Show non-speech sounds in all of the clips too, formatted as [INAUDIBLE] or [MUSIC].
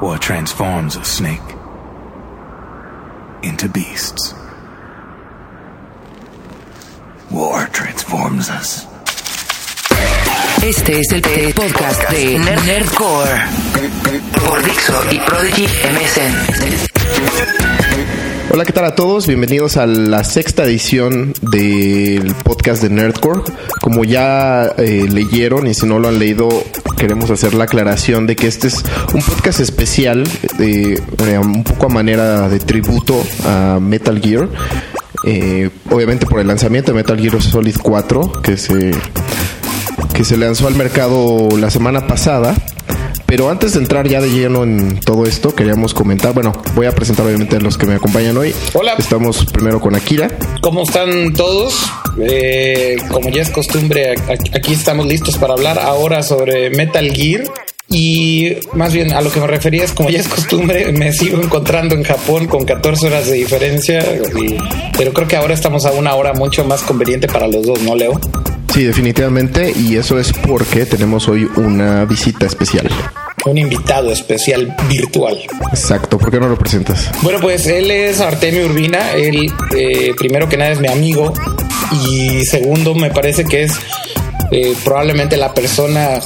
War transforms a snake into beasts. War transforms us. Este es el podcast de Nerdcore por Dixo y Prodigy MSN. Hola, ¿qué tal a todos? Bienvenidos a la sexta edición del podcast de Nerdcore. Como ya eh, leyeron y si no lo han leído, queremos hacer la aclaración de que este es un podcast especial, de, eh, un poco a manera de tributo a Metal Gear. Eh, obviamente por el lanzamiento de Metal Gear Solid 4, que se, que se lanzó al mercado la semana pasada. Pero antes de entrar ya de lleno en todo esto, queríamos comentar, bueno, voy a presentar obviamente a los que me acompañan hoy. Hola. Estamos primero con Akira. ¿Cómo están todos? Eh, como ya es costumbre, aquí estamos listos para hablar ahora sobre Metal Gear. Y más bien a lo que me refería es como ya es costumbre, [LAUGHS] me sigo encontrando en Japón con 14 horas de diferencia, pero creo que ahora estamos a una hora mucho más conveniente para los dos, ¿no, Leo? Sí, definitivamente, y eso es porque tenemos hoy una visita especial. Un invitado especial virtual. Exacto, ¿por qué no lo presentas? Bueno, pues él es Artemio Urbina, él eh, primero que nada es mi amigo y segundo me parece que es eh, probablemente la persona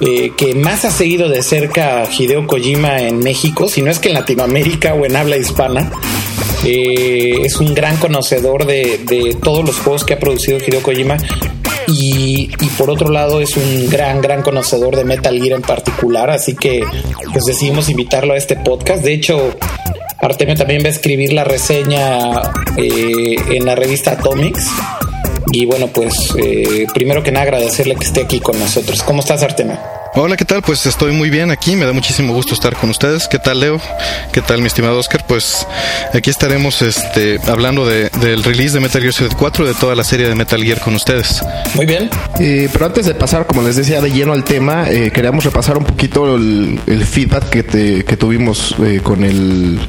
eh, que más ha seguido de cerca a Hideo Kojima en México, si no es que en Latinoamérica o en habla hispana. Eh, es un gran conocedor de, todos los juegos que ha producido Hideo Kojima y, y, por otro lado es un gran, gran conocedor de Metal Gear en particular, así que pues decidimos invitarlo a este podcast. De hecho, Artemio también va a escribir la reseña eh, en la revista Atomics. Y bueno, pues eh, primero que nada agradecerle que esté aquí con nosotros. ¿Cómo estás, Artemio? Hola, ¿qué tal? Pues estoy muy bien aquí, me da muchísimo gusto estar con ustedes. ¿Qué tal, Leo? ¿Qué tal, mi estimado Oscar? Pues aquí estaremos este, hablando de, del release de Metal Gear Solid 4, de toda la serie de Metal Gear con ustedes. Muy bien. Eh, pero antes de pasar, como les decía, de lleno al tema, eh, queríamos repasar un poquito el, el feedback que, te, que tuvimos eh, con el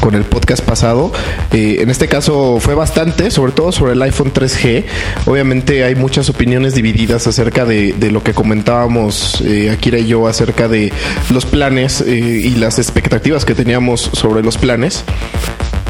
con el podcast pasado. Eh, en este caso fue bastante, sobre todo sobre el iPhone 3G. Obviamente hay muchas opiniones divididas acerca de, lo que comentábamos eh, Akira y yo acerca de los planes eh, y las expectativas que teníamos sobre los planes.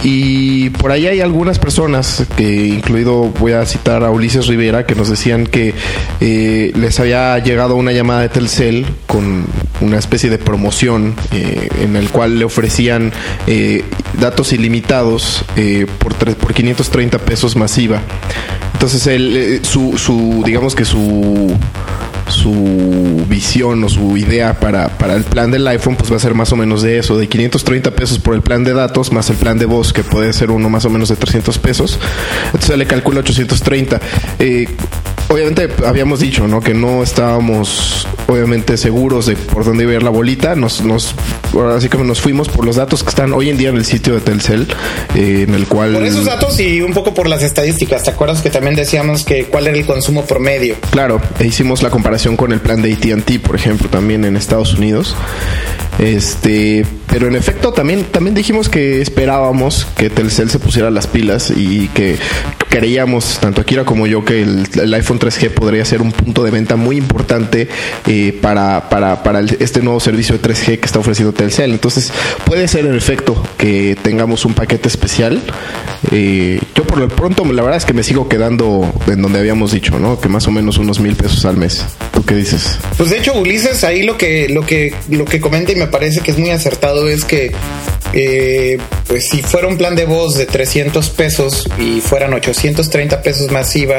Y por ahí hay algunas personas, que incluido voy a citar a Ulises Rivera, que nos decían que eh, les había llegado una llamada de Telcel con una especie de promoción eh, en el cual le ofrecían eh, datos ilimitados eh, por, por 530 pesos masiva. Entonces, él, su, su, digamos que su su visión o su idea para, para, el plan del iPhone pues va a ser más o menos de eso, de 530 pesos por el plan de datos más el plan de voz que puede ser uno más o menos de 300 pesos. Entonces le calcula 830. Eh, obviamente habíamos dicho, ¿no? Que no estábamos obviamente seguros de por dónde iba a ir la bolita. Nos, nos, así que nos fuimos por los datos que están hoy en día en el sitio de Telcel, eh, en el cual... Por esos datos y un poco por las estadísticas. ¿Te acuerdas que también decíamos que cuál era el consumo promedio? Claro, e hicimos la comparación con el plan de AT&T, por ejemplo, también en Estados Unidos. Este, pero en efecto también también dijimos que esperábamos que Telcel se pusiera las pilas y que creíamos tanto Akira como yo que el, el iPhone 3G podría ser un punto de venta muy importante eh, para, para, para este nuevo servicio de 3G que está ofreciendo Telcel. Entonces puede ser en efecto que tengamos un paquete especial. Eh, yo por lo pronto la verdad es que me sigo quedando en donde habíamos dicho, ¿no? Que más o menos unos mil pesos al mes. ¿Tú qué dices? Pues de hecho Ulises ahí lo que lo que lo que comenta y me parece que es muy acertado es que eh, pues si fuera un plan de voz de 300 pesos y fueran 830 pesos masiva,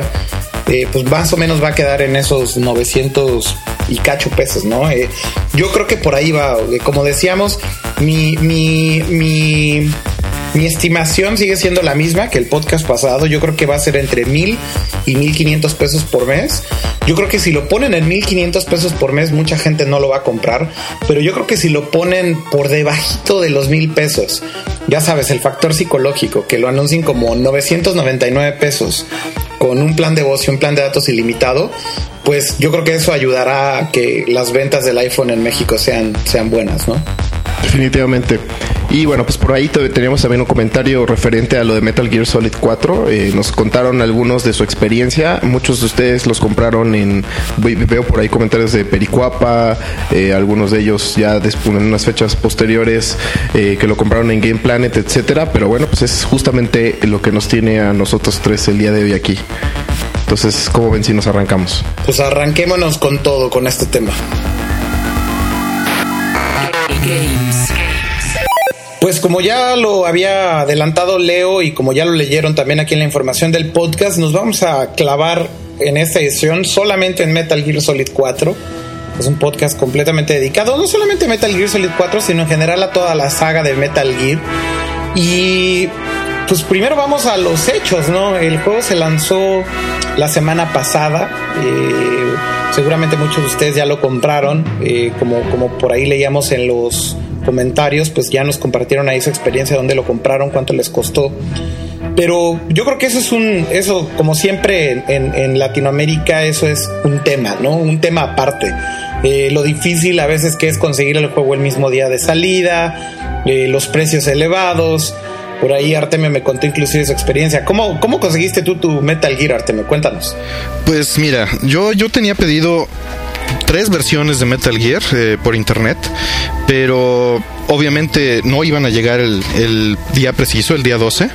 eh, pues más o menos va a quedar en esos 900 y cacho pesos, ¿no? Eh, yo creo que por ahí va, como decíamos, mi, mi, mi, mi estimación sigue siendo la misma que el podcast pasado. Yo creo que va a ser entre mil y mil quinientos pesos por mes. Yo creo que si lo ponen en mil quinientos pesos por mes, mucha gente no lo va a comprar. Pero yo creo que si lo ponen por debajito de los mil pesos, ya sabes, el factor psicológico, que lo anuncien como 999 pesos con un plan de voz y un plan de datos ilimitado, pues yo creo que eso ayudará a que las ventas del iPhone en México sean, sean buenas, ¿no? Definitivamente. Y bueno, pues por ahí teníamos también un comentario referente a lo de Metal Gear Solid 4. Eh, nos contaron algunos de su experiencia. Muchos de ustedes los compraron en. Veo por ahí comentarios de Pericuapa. Eh, algunos de ellos ya en unas fechas posteriores eh, que lo compraron en Game Planet, etcétera. Pero bueno, pues es justamente lo que nos tiene a nosotros tres el día de hoy aquí. Entonces, ¿cómo ven si nos arrancamos? Pues arranquémonos con todo, con este tema. Pues como ya lo había adelantado Leo y como ya lo leyeron también aquí en la información del podcast, nos vamos a clavar en esta edición solamente en Metal Gear Solid 4. Es un podcast completamente dedicado no solamente a Metal Gear Solid 4, sino en general a toda la saga de Metal Gear. Y pues primero vamos a los hechos, ¿no? El juego se lanzó la semana pasada. Eh, seguramente muchos de ustedes ya lo compraron. Eh, como, como por ahí leíamos en los comentarios, pues ya nos compartieron ahí su experiencia, dónde lo compraron, cuánto les costó. Pero yo creo que eso es un, eso como siempre en, Latinoamérica, eso es un tema, ¿no? Un tema aparte. Eh, lo difícil a veces que es conseguir el juego el mismo día de salida, los precios elevados, por ahí Artemio me contó inclusive su experiencia. ¿Cómo, cómo conseguiste tú tu Metal Gear, Artemio? Cuéntanos. Pues mira, yo, yo tenía pedido tres versiones de Metal Gear eh, por internet, pero obviamente no iban a llegar el, día preciso, el día 12.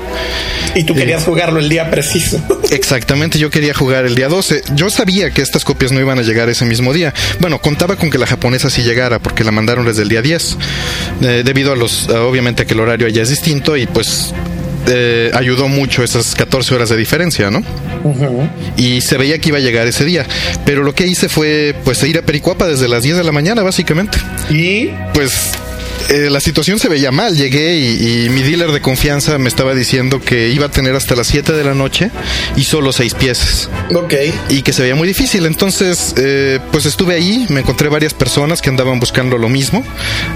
Y tú querías eh, jugarlo el día preciso. [LAUGHS] Exactamente, yo quería jugar el día 12. Yo sabía que estas copias no iban a llegar ese mismo día. Bueno, contaba con que la japonesa sí llegara porque la mandaron desde el día 10. Eh, debido a los, obviamente, a que el horario allá es distinto y pues eh, ayudó mucho esas 14 horas de diferencia, ¿no? Y se veía que iba a llegar ese día. Pero lo que hice fue pues ir a Pericuapa desde las 10 de la mañana, básicamente. Y pues eh, la situación se veía mal. Llegué y, mi dealer de confianza me estaba diciendo que iba a tener hasta las 7 de la noche y solo 6 piezas. Ok. Y que se veía muy difícil. Entonces, eh, pues estuve ahí, me encontré varias personas que andaban buscando lo mismo.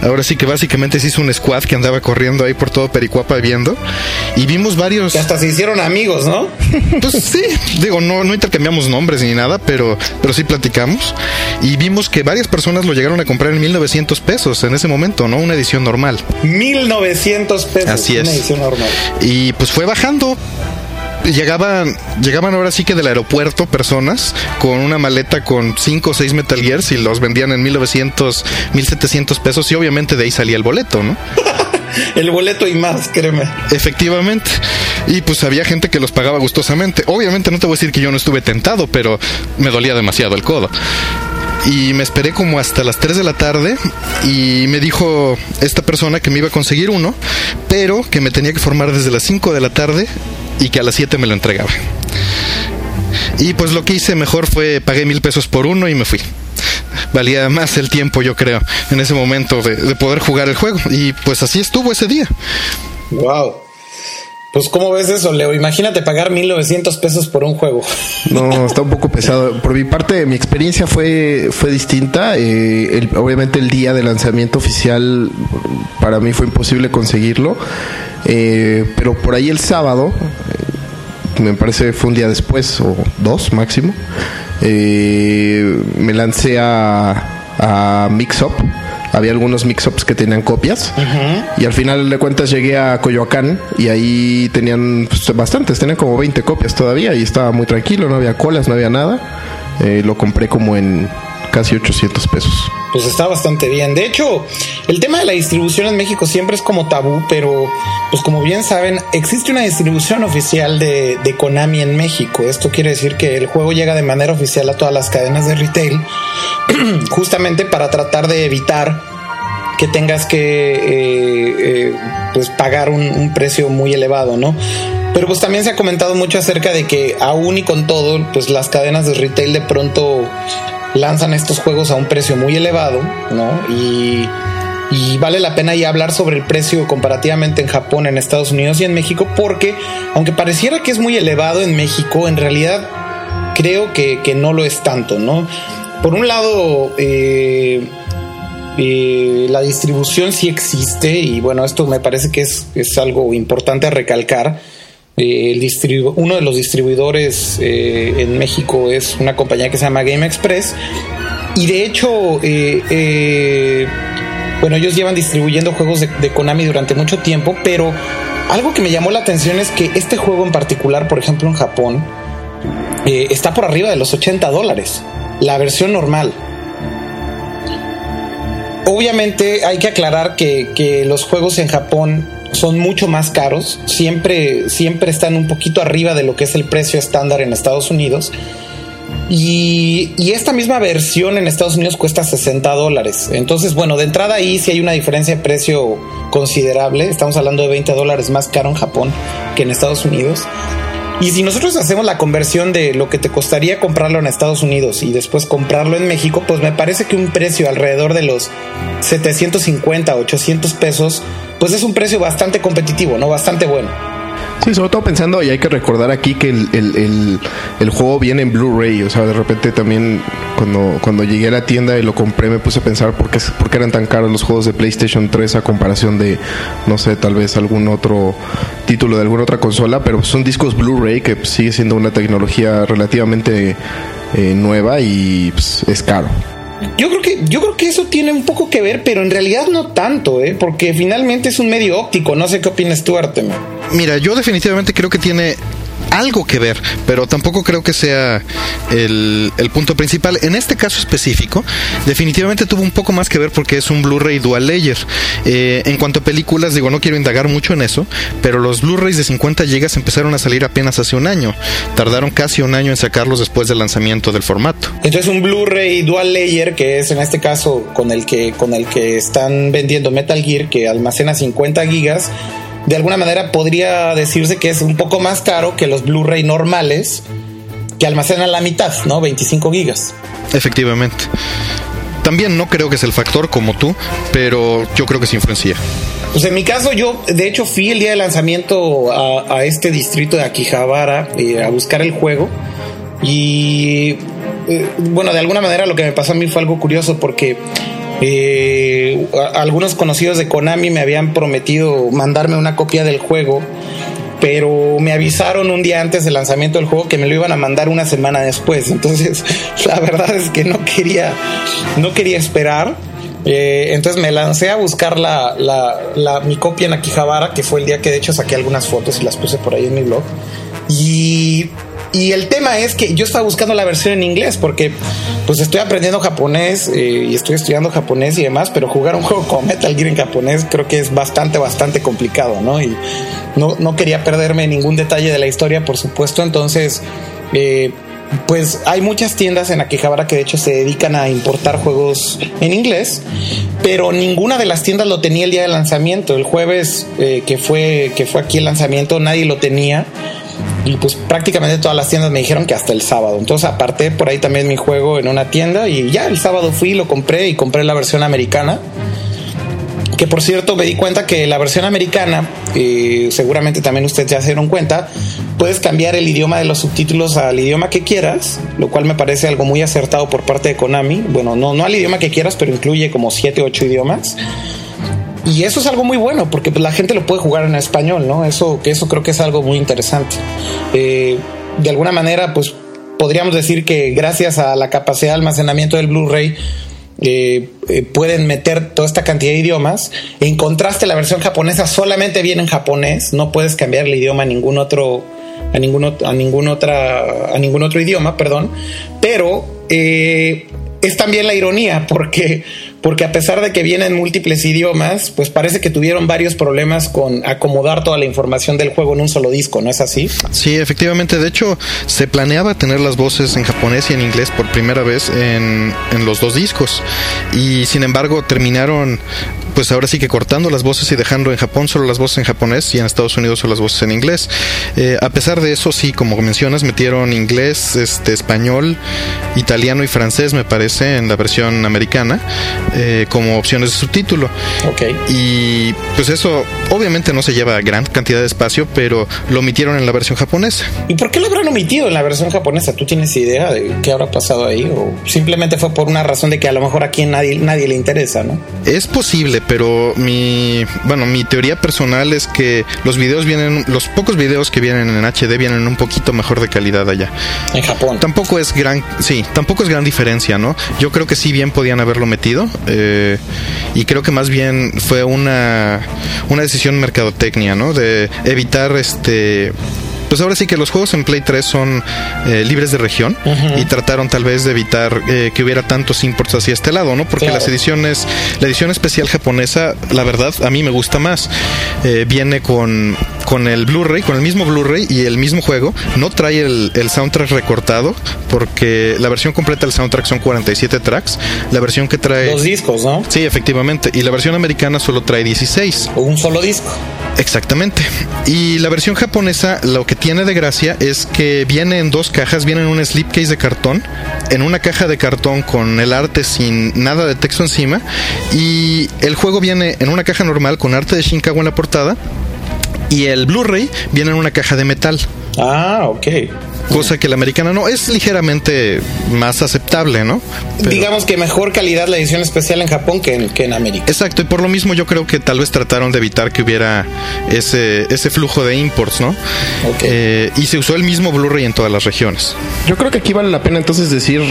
Ahora sí que básicamente se hizo un squad que andaba corriendo ahí por todo Pericuapa viendo. Y vimos varios. Y hasta se hicieron amigos, ¿no? [LAUGHS] Pues sí, digo, no, no intercambiamos nombres ni nada, pero, pero sí platicamos. Y vimos que varias personas lo llegaron a comprar en 1900 pesos en ese momento, ¿no? Una edición normal. 1900 pesos. Así es. edición normal. Y pues fue bajando llegaban llegaban ahora sí que del aeropuerto personas con una maleta con 5 o 6 Metal Gears y los vendían en 1900, 1700 pesos y obviamente de ahí salía el boleto, ¿no? [LAUGHS] el boleto y más, créeme. Efectivamente. Y pues había gente que los pagaba gustosamente. Obviamente no te voy a decir que yo no estuve tentado, pero me dolía demasiado el codo y me esperé como hasta las 3 de la tarde y me dijo esta persona que me iba a conseguir uno, pero que me tenía que formar desde las 5 de la tarde y que a las 7 me lo entregaba. Y pues lo que hice mejor fue pagué mil pesos por uno y me fui. Valía más el tiempo, yo creo, en ese momento de, de poder jugar el juego. Y pues así estuvo ese día. Wow. Pues, ¿cómo ves eso, Leo? Imagínate pagar 1900 pesos por un juego. [LAUGHS] No, está un poco pesado. Por mi parte, mi experiencia fue, fue distinta. Eh, obviamente, el día de lanzamiento oficial para mí fue imposible conseguirlo. Eh, pero por ahí el sábado, eh, me parece fue un día después, o dos máximo, me lancé a, a Mix Up había algunos mix-ups que tenían copias. Y al final de cuentas llegué a Coyoacán y ahí tenían pues, bastantes, tenían como 20 copias todavía y estaba muy tranquilo, no había colas, no había nada. Eh, lo compré como en casi 800 pesos. Pues está bastante bien. De hecho, el tema de la distribución en México siempre es como tabú, pero pues como bien saben, existe una distribución oficial de, de, Konami en México. Esto quiere decir que el juego llega de manera oficial a todas las cadenas de retail, [CLEARS THROAT] justamente para tratar de evitar que tengas que eh, eh, pues pagar un, un precio muy elevado, ¿no? Pero pues también se ha comentado mucho acerca de que aún y con todo, pues las cadenas de retail de pronto lanzan estos juegos a un precio muy elevado, ¿no? Y, vale la pena ya hablar sobre el precio comparativamente en Japón, en Estados Unidos y en México, porque aunque pareciera que es muy elevado en México, en realidad creo que, no lo es tanto, ¿no? Por un lado, eh, eh, la distribución sí existe y bueno, esto me parece que es, es algo importante a recalcar eh, el uno de los distribuidores eh, en México es una compañía que se llama Game Express. Y de hecho, eh, bueno, ellos llevan distribuyendo juegos de, de Konami durante mucho tiempo, pero algo que me llamó la atención es que este juego en particular, por ejemplo en Japón, está por arriba de los 80 dólares, la versión normal. Obviamente hay que aclarar que, que los juegos en Japón son mucho más caros, siempre, siempre están un poquito arriba de lo que es el precio estándar en Estados Unidos. Y, y, esta misma versión en Estados Unidos cuesta 60 dólares. Entonces, bueno, de entrada ahí sí hay una diferencia de precio considerable. Estamos hablando de 20 dólares más caro en Japón que en Estados Unidos. Y si nosotros hacemos la conversión de lo que te costaría comprarlo en Estados Unidos y después comprarlo en México, pues me parece que un precio alrededor de los 750, 800 pesos, pues es un precio bastante competitivo, ¿no? Bastante bueno. Sí, sobre todo pensando, y hay que recordar aquí que el, el, el, juego viene en Blu-ray, o sea, de repente también cuando, cuando llegué a la tienda y lo compré me puse a pensar por qué, eran tan caros los juegos de PlayStation 3 a comparación de, no sé, tal vez algún otro título de alguna otra consola, pero son discos Blu-ray que sigue siendo una tecnología relativamente eh, nueva y pues, es caro. Yo creo que yo creo que eso tiene un poco que ver, pero en realidad no tanto, ¿eh? porque finalmente es un medio óptico. No sé qué opinas tú, Artemio. Mira, yo definitivamente creo que tiene algo que ver, pero tampoco creo que sea el, punto principal. En este caso específico, definitivamente tuvo un poco más que ver porque es un Blu-ray dual layer. Eh, en cuanto a películas, digo, no quiero indagar mucho en eso, pero los Blu-rays de 50 GB empezaron a salir apenas hace un año. Tardaron casi un año en sacarlos después del lanzamiento del formato. Entonces un Blu-ray dual layer, que es en este caso con el que, con el que están vendiendo Metal Gear, que almacena 50 gigas, de alguna manera podría decirse que es un poco más caro que los Blu-ray normales que almacenan la mitad, ¿no? 25 gigas. Efectivamente. También no creo que es el factor como tú, pero yo creo que sí influencia. Pues en mi caso, yo de hecho fui el día de lanzamiento a, a este distrito de Akihabara eh, a buscar el juego. Y eh, bueno, de alguna manera lo que me pasó a mí fue algo curioso porque eh, algunos conocidos de Konami me habían prometido mandarme una copia del juego, pero me avisaron un día antes del lanzamiento del juego que me lo iban a mandar una semana después. Entonces, [LAUGHS] la verdad es que no quería, no quería esperar. Eh, entonces me lancé a buscar la, la, mi copia en Akihabara, que fue el día que de hecho saqué algunas fotos y las puse por ahí en mi blog. Y y el tema es que yo estaba buscando la versión en inglés porque pues estoy aprendiendo japonés eh, y estoy estudiando japonés y demás, pero jugar un [LAUGHS] juego como Metal Gear en japonés creo que es bastante, bastante complicado, ¿no? Y no, no quería perderme ningún detalle de la historia, por supuesto, entonces... Eh, pues hay muchas tiendas en Akihabara que de hecho se dedican a importar juegos en inglés, pero ninguna de las tiendas lo tenía el día de lanzamiento. El jueves eh, que fue que fue aquí el lanzamiento nadie lo tenía y pues prácticamente todas las tiendas me dijeron que hasta el sábado. Entonces aparté por ahí también mi juego en una tienda y ya el sábado fui, lo compré y compré la versión americana. Que por cierto me di cuenta que la versión americana, eh, seguramente también ustedes ya se dieron cuenta, puedes cambiar el idioma de los subtítulos al idioma que quieras, lo cual me parece algo muy acertado por parte de Konami. Bueno, no, no al idioma que quieras, pero incluye como 7 o 8 idiomas. Y eso es algo muy bueno porque pues, la gente lo puede jugar en español, ¿no? Eso, eso creo que es algo muy interesante. Eh, de alguna manera, pues podríamos decir que gracias a la capacidad de almacenamiento del Blu-ray, eh, eh, pueden meter toda esta cantidad de idiomas. En contraste, la versión japonesa solamente viene en japonés, no puedes cambiar el idioma a ningún otro, a ningún, a ningún otra, a ningún otro idioma, perdón. Pero es también la ironía, porque porque a pesar de que vienen múltiples idiomas, pues parece que tuvieron varios problemas con acomodar toda la información del juego en un solo disco, ¿no es así? Sí, efectivamente. De hecho, se planeaba tener las voces en japonés y en inglés por primera vez en, en los dos discos. Y sin embargo, terminaron pues ahora sí que cortando las voces y dejando en Japón solo las voces en japonés y en Estados Unidos solo las voces en inglés. Eh, a pesar de eso, sí, como mencionas, metieron inglés, este, español, italiano y francés, me parece, en la versión americana, eh, como opciones de subtítulo. Ok. Y pues eso obviamente no se lleva gran cantidad de espacio, pero lo omitieron en la versión japonesa. ¿Y por qué lo habrán omitido en la versión japonesa? ¿Tú tienes idea de qué habrá pasado ahí? ¿O simplemente fue por una razón de que a lo mejor aquí nadie, nadie le interesa, no? Es posible, pero mi bueno mi teoría personal es que los videos vienen los pocos videos que vienen en HD vienen un poquito mejor de calidad allá en Japón tampoco es gran sí tampoco es gran diferencia no yo creo que sí bien podían haberlo metido eh, y creo que más bien fue una, una decisión mercadotecnia, ¿no? De evitar este pues ahora sí que los juegos en Play 3 son eh, libres de región y trataron tal vez de evitar eh, que hubiera tantos imports hacia este lado, ¿no? Porque Claro. las ediciones, la edición especial japonesa, la verdad, a mí me gusta más. Eh, viene con, con el Blu-ray, con el mismo Blu-ray y el mismo juego. No trae el, el soundtrack recortado porque la versión completa del soundtrack son 47 tracks. La versión que trae... Dos discos, ¿no? Sí, efectivamente. Y la versión americana solo trae 16. O un solo disco. Exactamente. Y la versión japonesa lo que tiene de gracia es que viene en dos cajas, viene en un slipcase de cartón, en una caja de cartón con el arte sin nada de texto encima y el juego viene en una caja normal con arte de Shinkawa en la portada y el Blu-ray viene en una caja de metal. Ah, ok. Cosa que la americana no es ligeramente más aceptable, ¿no? Pero- Digamos que mejor calidad la edición especial en Japón que en, que en América. Exacto, y por lo mismo yo creo que tal vez trataron de evitar que hubiera ese, ese flujo de imports, ¿no? Ok. Eh, y se usó el mismo Blu-ray en todas las regiones. Yo creo que aquí vale la pena entonces decir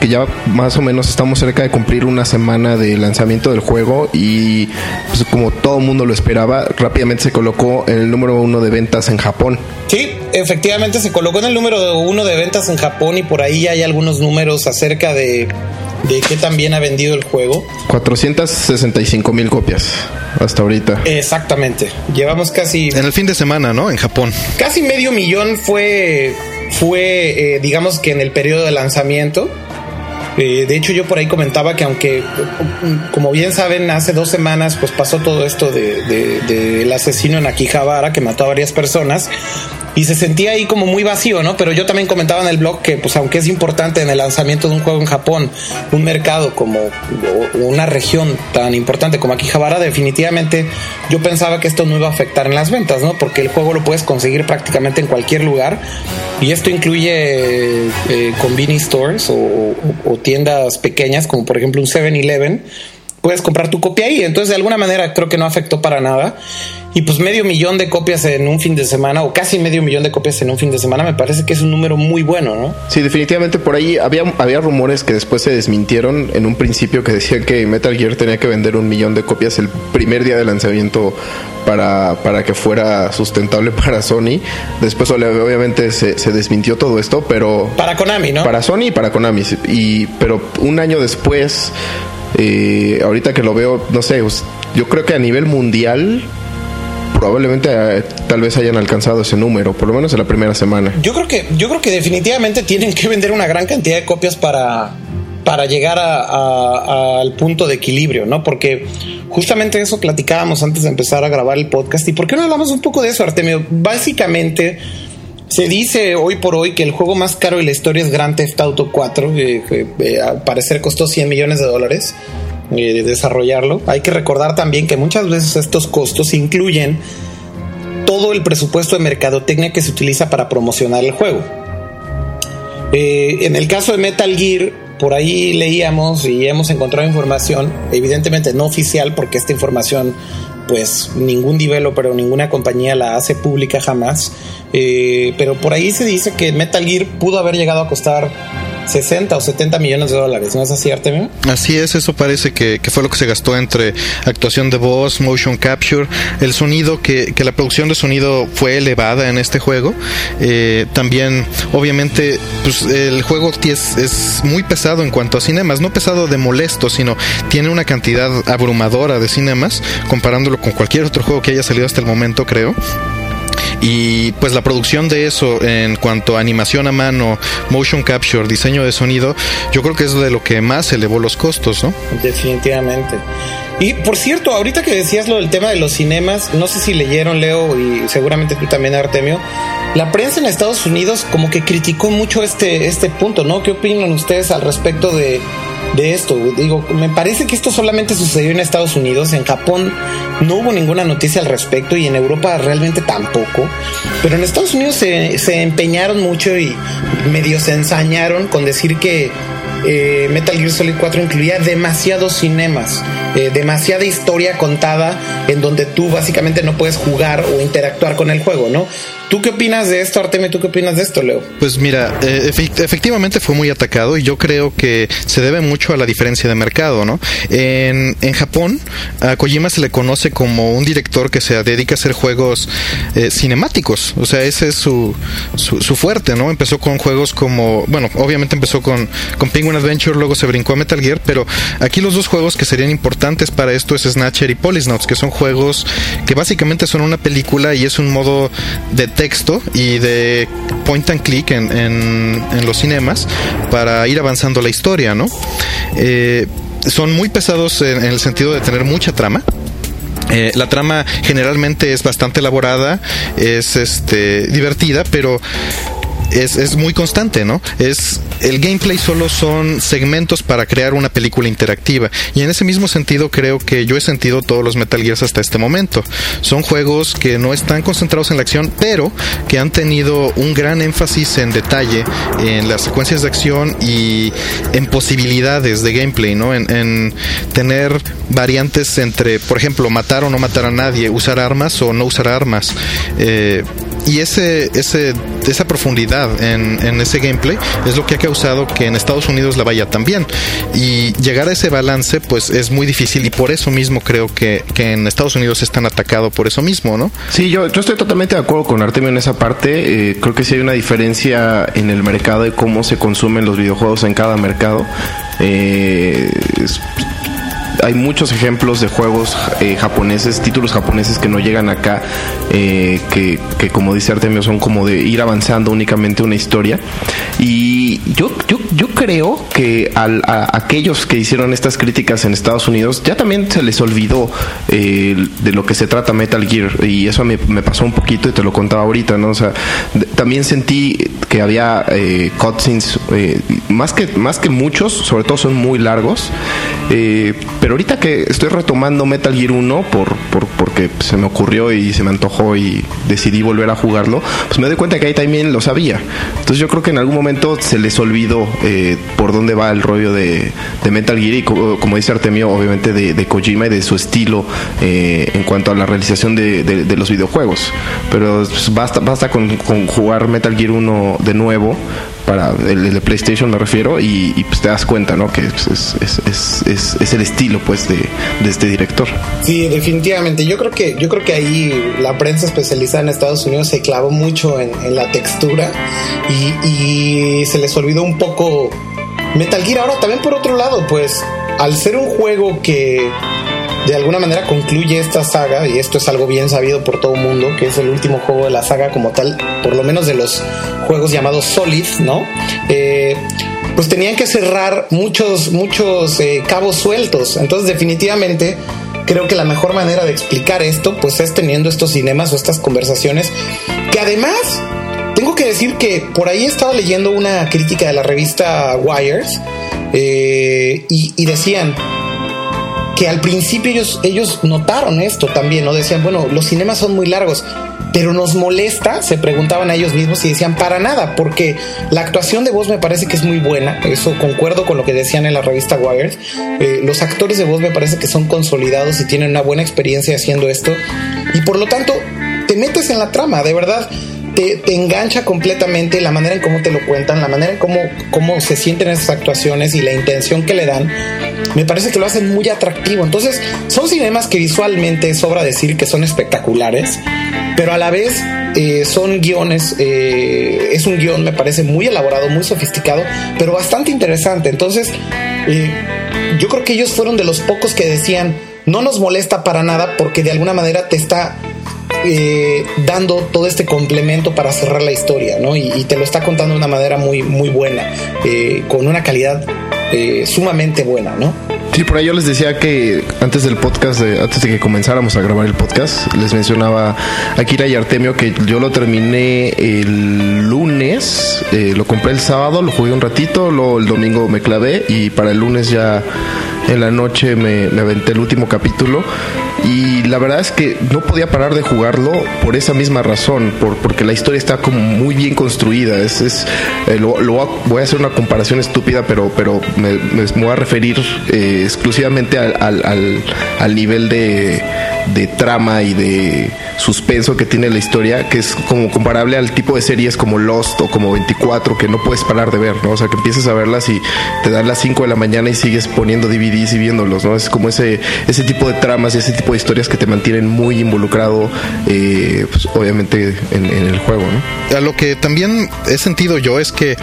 que ya más o menos estamos cerca de cumplir una semana de lanzamiento del juego y pues como todo el mundo lo esperaba, rápidamente se colocó en el número uno de ventas en Japón. Sí, efectivamente se colocó en el número uno de ventas en Japón y por ahí hay algunos números acerca de, de qué tan bien ha vendido el juego. 465 mil copias hasta ahorita. Exactamente. Llevamos casi En el fin de semana, ¿no? En Japón. casi medio millón fue fue eh, digamos que en el periodo de lanzamiento. Eh, de hecho yo por ahí comentaba que aunque como bien saben hace dos semanas pues pasó todo esto de, de- del asesino en Akihabara que mató a varias personas y se sentía ahí como muy vacío, ¿no? Pero yo también comentaba en el blog que, pues, aunque es importante en el lanzamiento de un juego en Japón, un mercado como una región tan importante como Akihabara, definitivamente yo pensaba que esto no iba a afectar en las ventas, ¿no? Porque el juego lo puedes conseguir prácticamente en cualquier lugar y esto incluye eh, convenience stores o- o tiendas pequeñas como por ejemplo un 7-Eleven puedes comprar tu copia ahí. Entonces, de alguna manera, creo que no afectó para nada. Y pues medio millón de copias en un fin de semana, o casi medio millón de copias en un fin de semana, me parece que es un número muy bueno, ¿no? Sí, definitivamente por ahí había, había rumores que después se desmintieron en un principio que decían que Metal Gear tenía que vender un millón de copias el primer día de lanzamiento para, para que fuera sustentable [LAUGHS] para Sony. Después obviamente se, se desmintió todo esto, pero Para Konami, ¿no? para Sony y para Konami. Y, pero un año después, eh, ahorita que lo veo, no sé, yo creo que a nivel mundial probablemente eh, tal vez hayan alcanzado ese número, por lo menos en la primera semana. Yo creo que, yo creo que definitivamente tienen que vender una gran cantidad de copias para, para llegar a- al punto de equilibrio, ¿no? Porque justamente eso platicábamos antes de empezar a grabar el podcast. ¿Y por qué no hablamos un poco de eso, Artemio? Básicamente, se dice hoy por hoy que el juego más caro de la historia es Grand Theft Auto 4, eh, que eh, al parecer costó 100 millones de dólares eh, de desarrollarlo. Hay que recordar también que muchas veces estos costos incluyen todo el presupuesto de mercadotecnia que se utiliza para promocionar el juego. Eh, en el caso de Metal Gear, por ahí leíamos y hemos encontrado información, evidentemente no oficial, porque esta información, pues ningún developer o ninguna compañía la hace pública jamás. Eh, pero por ahí se dice que Metal Gear pudo haber llegado a costar 60 o 70 millones de dólares, ¿no es así, Artemio? Así es, eso parece que, que fue lo que se gastó entre actuación de voz, motion capture, el sonido, que, que la producción de sonido fue elevada en este juego. Eh, también, obviamente, pues el juego es, es muy pesado en cuanto a cinemas, no pesado de molesto, sino tiene una cantidad abrumadora de cinemas, comparándolo con cualquier otro juego que haya salido hasta el momento, creo. Y pues la producción de eso en cuanto a animación a mano, motion capture, diseño de sonido, yo creo que es de lo que más elevó los costos, ¿no? Definitivamente. Y por cierto, ahorita que decías lo del tema de los cinemas, no sé si leyeron, Leo, y seguramente tú también, Artemio, la prensa en Estados Unidos como que criticó mucho este, este punto, ¿no? ¿Qué opinan ustedes al respecto de, de esto? Digo, me parece que esto solamente sucedió en Estados Unidos, en Japón no hubo ninguna noticia al respecto y en Europa realmente tampoco, pero en Estados Unidos se, se empeñaron mucho y medio se ensañaron con decir que eh, Metal Gear Solid 4 incluía demasiados cinemas, eh, demasiada historia contada en donde tú básicamente no puedes jugar o interactuar con el juego, ¿no? ¿Tú qué opinas de esto, Artemio? ¿Tú qué opinas de esto, Leo? Pues mira, eh, efectivamente fue muy atacado y yo creo que se debe mucho a la diferencia de mercado, ¿no? En, en Japón, a Kojima se le conoce como un director que se dedica a hacer juegos eh, cinemáticos, o sea, ese es su, su, fuerte, ¿no? Empezó con juegos como, bueno, obviamente empezó con, con Penguin Adventure, luego se brincó a Metal Gear, pero aquí los dos juegos que serían importantes para esto es Snatcher y Polysnauts, que son juegos que básicamente son una película y es un modo de texto y de point and click en, en, los cinemas para ir avanzando la historia, ¿no? Eh, son muy pesados en, el sentido de tener mucha trama. Eh, la trama generalmente es bastante elaborada, es este divertida, pero es, es muy constante, ¿no? Es el gameplay solo son segmentos para crear una película interactiva. Y en ese mismo sentido creo que yo he sentido todos los Metal Gears hasta este momento. Son juegos que no están concentrados en la acción, pero que han tenido un gran énfasis en detalle en las secuencias de acción y en posibilidades de gameplay, ¿no? En, tener variantes entre, por ejemplo, matar o no matar a nadie, usar armas o no usar armas. Eh, y ese, ese, esa profundidad en, en, ese gameplay es lo que ha causado que en Estados Unidos la vaya tan bien. Y llegar a ese balance, pues es muy difícil y por eso mismo creo que, que en Estados Unidos están atacados por eso mismo, ¿no? Sí, yo, yo estoy totalmente de acuerdo con Artemio en esa parte. Eh, creo que sí hay una diferencia en el mercado de cómo se consumen los videojuegos en cada mercado. Eh, hay muchos ejemplos de juegos eh, japoneses, títulos japoneses que no llegan acá, eh, que, que, como dice Artemio son como de ir avanzando únicamente una historia. Y yo, yo, yo creo que al, a aquellos que hicieron estas críticas en Estados Unidos ya también se les olvidó eh, de lo que se trata Metal Gear y eso me, me, pasó un poquito y te lo contaba ahorita, ¿no? O sea, también sentí que había cutscenes, más, que, más que muchos, sobre todo son muy largos, pero ahorita que estoy retomando Metal Gear 1 por, por, porque se me ocurrió y se me antojó y decidí volver a jugarlo, pues me doy cuenta que ahí también lo sabía. Entonces yo creo que en algún momento se les olvidó eh, por dónde va el rollo de, Metal Gear y como, dice Artemio, obviamente de, Kojima y de su estilo eh, en cuanto a la realización de, los videojuegos. Pero basta, basta con, con jugar Metal Gear 1 de nuevo para el, PlayStation me refiero y, pues te das cuenta no que es, el estilo pues de, este director. Sí definitivamente. Yo creo que yo creo que ahí la prensa especializada en Estados Unidos se clavó mucho en, la textura y, y se les olvidó un poco Metal Gear ahora también por otro lado pues al ser un juego que de alguna manera concluye esta saga, y esto es algo bien sabido por todo el mundo, que es el último juego de la saga como tal, por lo menos de los juegos llamados Solid, ¿no? Eh, pues tenían que cerrar muchos, muchos eh, cabos sueltos. Entonces, definitivamente, creo que la mejor manera de explicar esto, pues es teniendo estos cinemas o estas conversaciones, que además, tengo que decir que por ahí estaba leyendo una crítica de la revista Wires, eh, y, y decían, que al principio ellos, ellos notaron esto también, ¿no? Decían, bueno, los cinemas son muy largos, pero nos molesta, se preguntaban a ellos mismos y decían, para nada, porque la actuación de voz me parece que es muy buena, eso concuerdo con lo que decían en la revista Wired, eh, los actores de voz me parece que son consolidados y tienen una buena experiencia haciendo esto, y por lo tanto, te metes en la trama, de verdad te, engancha completamente la manera en cómo te lo cuentan, la manera en cómo, cómo se sienten esas actuaciones y la intención que le dan. Me parece que lo hacen muy atractivo. Entonces, son cinemas que visualmente sobra decir que son espectaculares, pero a la vez eh, son guiones, eh, es un guion, me parece muy elaborado, muy sofisticado, pero bastante interesante. Entonces, eh, yo creo que ellos fueron de los pocos que decían, no nos molesta para nada porque de alguna manera te está eh, dando todo este complemento para cerrar la historia, ¿no? Y, te lo está contando de una manera muy, muy buena, eh, con una calidad eh, sumamente buena, ¿no? Sí, por ahí yo les decía que antes del podcast, antes de que comenzáramos a grabar el podcast, les mencionaba a Kira y Artemio que yo lo terminé el lunes, lo compré el sábado, lo jugué un ratito, luego el domingo me clavé y para el lunes ya en la noche me, me aventé el último capítulo y la verdad es que no podía parar de jugarlo por esa misma razón, por, porque la historia está como muy bien construida. Es, es eh, lo, lo voy a hacer una comparación estúpida, pero, pero me, me voy a referir eh, exclusivamente al, al, al, al nivel de, de trama y de suspenso que tiene la historia, que es como comparable al tipo de series como Lost o como 24 que no puedes parar de ver, ¿no? O sea, que empiezas a verlas y te dan las 5 de la mañana y sigues poniendo DVDs y viéndolos, ¿no? Es como ese, ese tipo de tramas y ese tipo de historias que te mantienen muy involucrado, eh, pues, obviamente, en, el juego, ¿no? A lo que también he sentido yo es que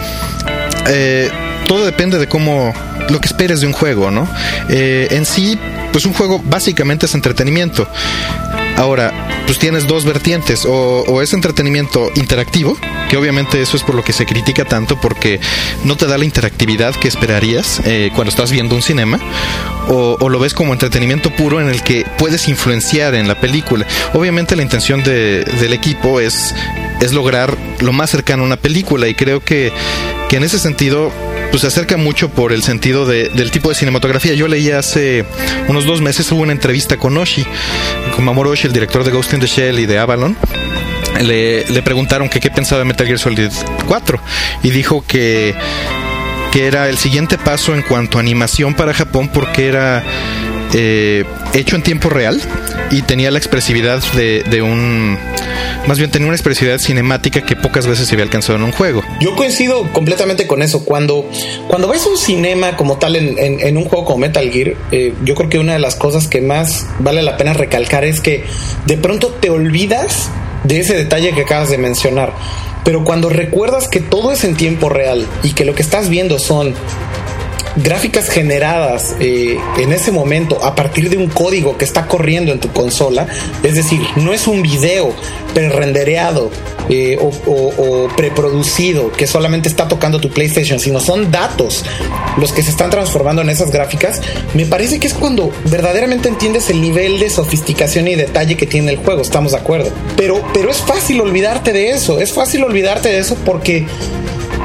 eh, todo depende de cómo lo que esperes de un juego, ¿no? Eh, en sí, pues un juego básicamente es entretenimiento. Ahora, pues tienes dos vertientes, o, es entretenimiento interactivo, que obviamente eso es por lo que se critica tanto, porque no te da la interactividad que esperarías eh, cuando estás viendo un cinema, o, o, lo ves como entretenimiento puro en el que puedes influenciar en la película. Obviamente la intención de, del equipo es, es lograr lo más cercano a una película, y creo que, que en ese sentido pues se acerca mucho por el sentido de, del tipo de cinematografía. Yo leí hace unos dos meses, una entrevista con Oshi, con Mamoru Oshi, el director de Ghost in the Shell y de Avalon. Le, le preguntaron que qué pensaba de Metal Gear Solid 4 y dijo que, que era el siguiente paso en cuanto a animación para Japón porque era eh, hecho en tiempo real y tenía la expresividad de, de, un más bien tenía una expresividad cinemática que pocas veces se había alcanzado en un juego. Yo coincido completamente con eso. Cuando, cuando ves un cinema como tal en, un juego como Metal Gear, eh, yo creo que una de las cosas que más vale la pena recalcar es que de pronto te olvidas de ese detalle que acabas de mencionar. Pero cuando recuerdas que todo es en tiempo real y que lo que estás viendo son gráficas generadas eh, en ese momento a partir de un código que está corriendo en tu consola, es decir, no es un video pre-rendereado eh, o, o, o, preproducido que solamente está tocando tu PlayStation, sino son datos los que se están transformando en esas gráficas, me parece que es cuando verdaderamente entiendes el nivel de sofisticación y detalle que tiene el juego, estamos de acuerdo. Pero, pero es fácil olvidarte de eso, es fácil olvidarte de eso porque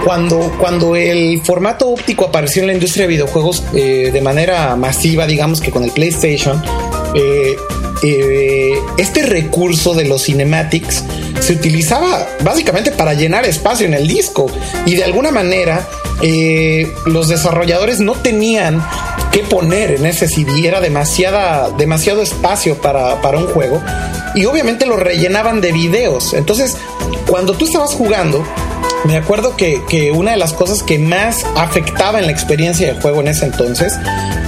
cuando, cuando el formato óptico apareció en la industria de videojuegos eh, de manera masiva, digamos que con el PlayStation, eh, eh, este recurso de los cinematics se utilizaba básicamente para llenar espacio en el disco y de alguna manera los desarrolladores no tenían que poner en ese CD, era demasiada, demasiado espacio para, para un juego y obviamente lo rellenaban de videos. Entonces, cuando tú estabas jugando, me acuerdo que, que, una de las cosas que más afectaba en la experiencia del juego en ese entonces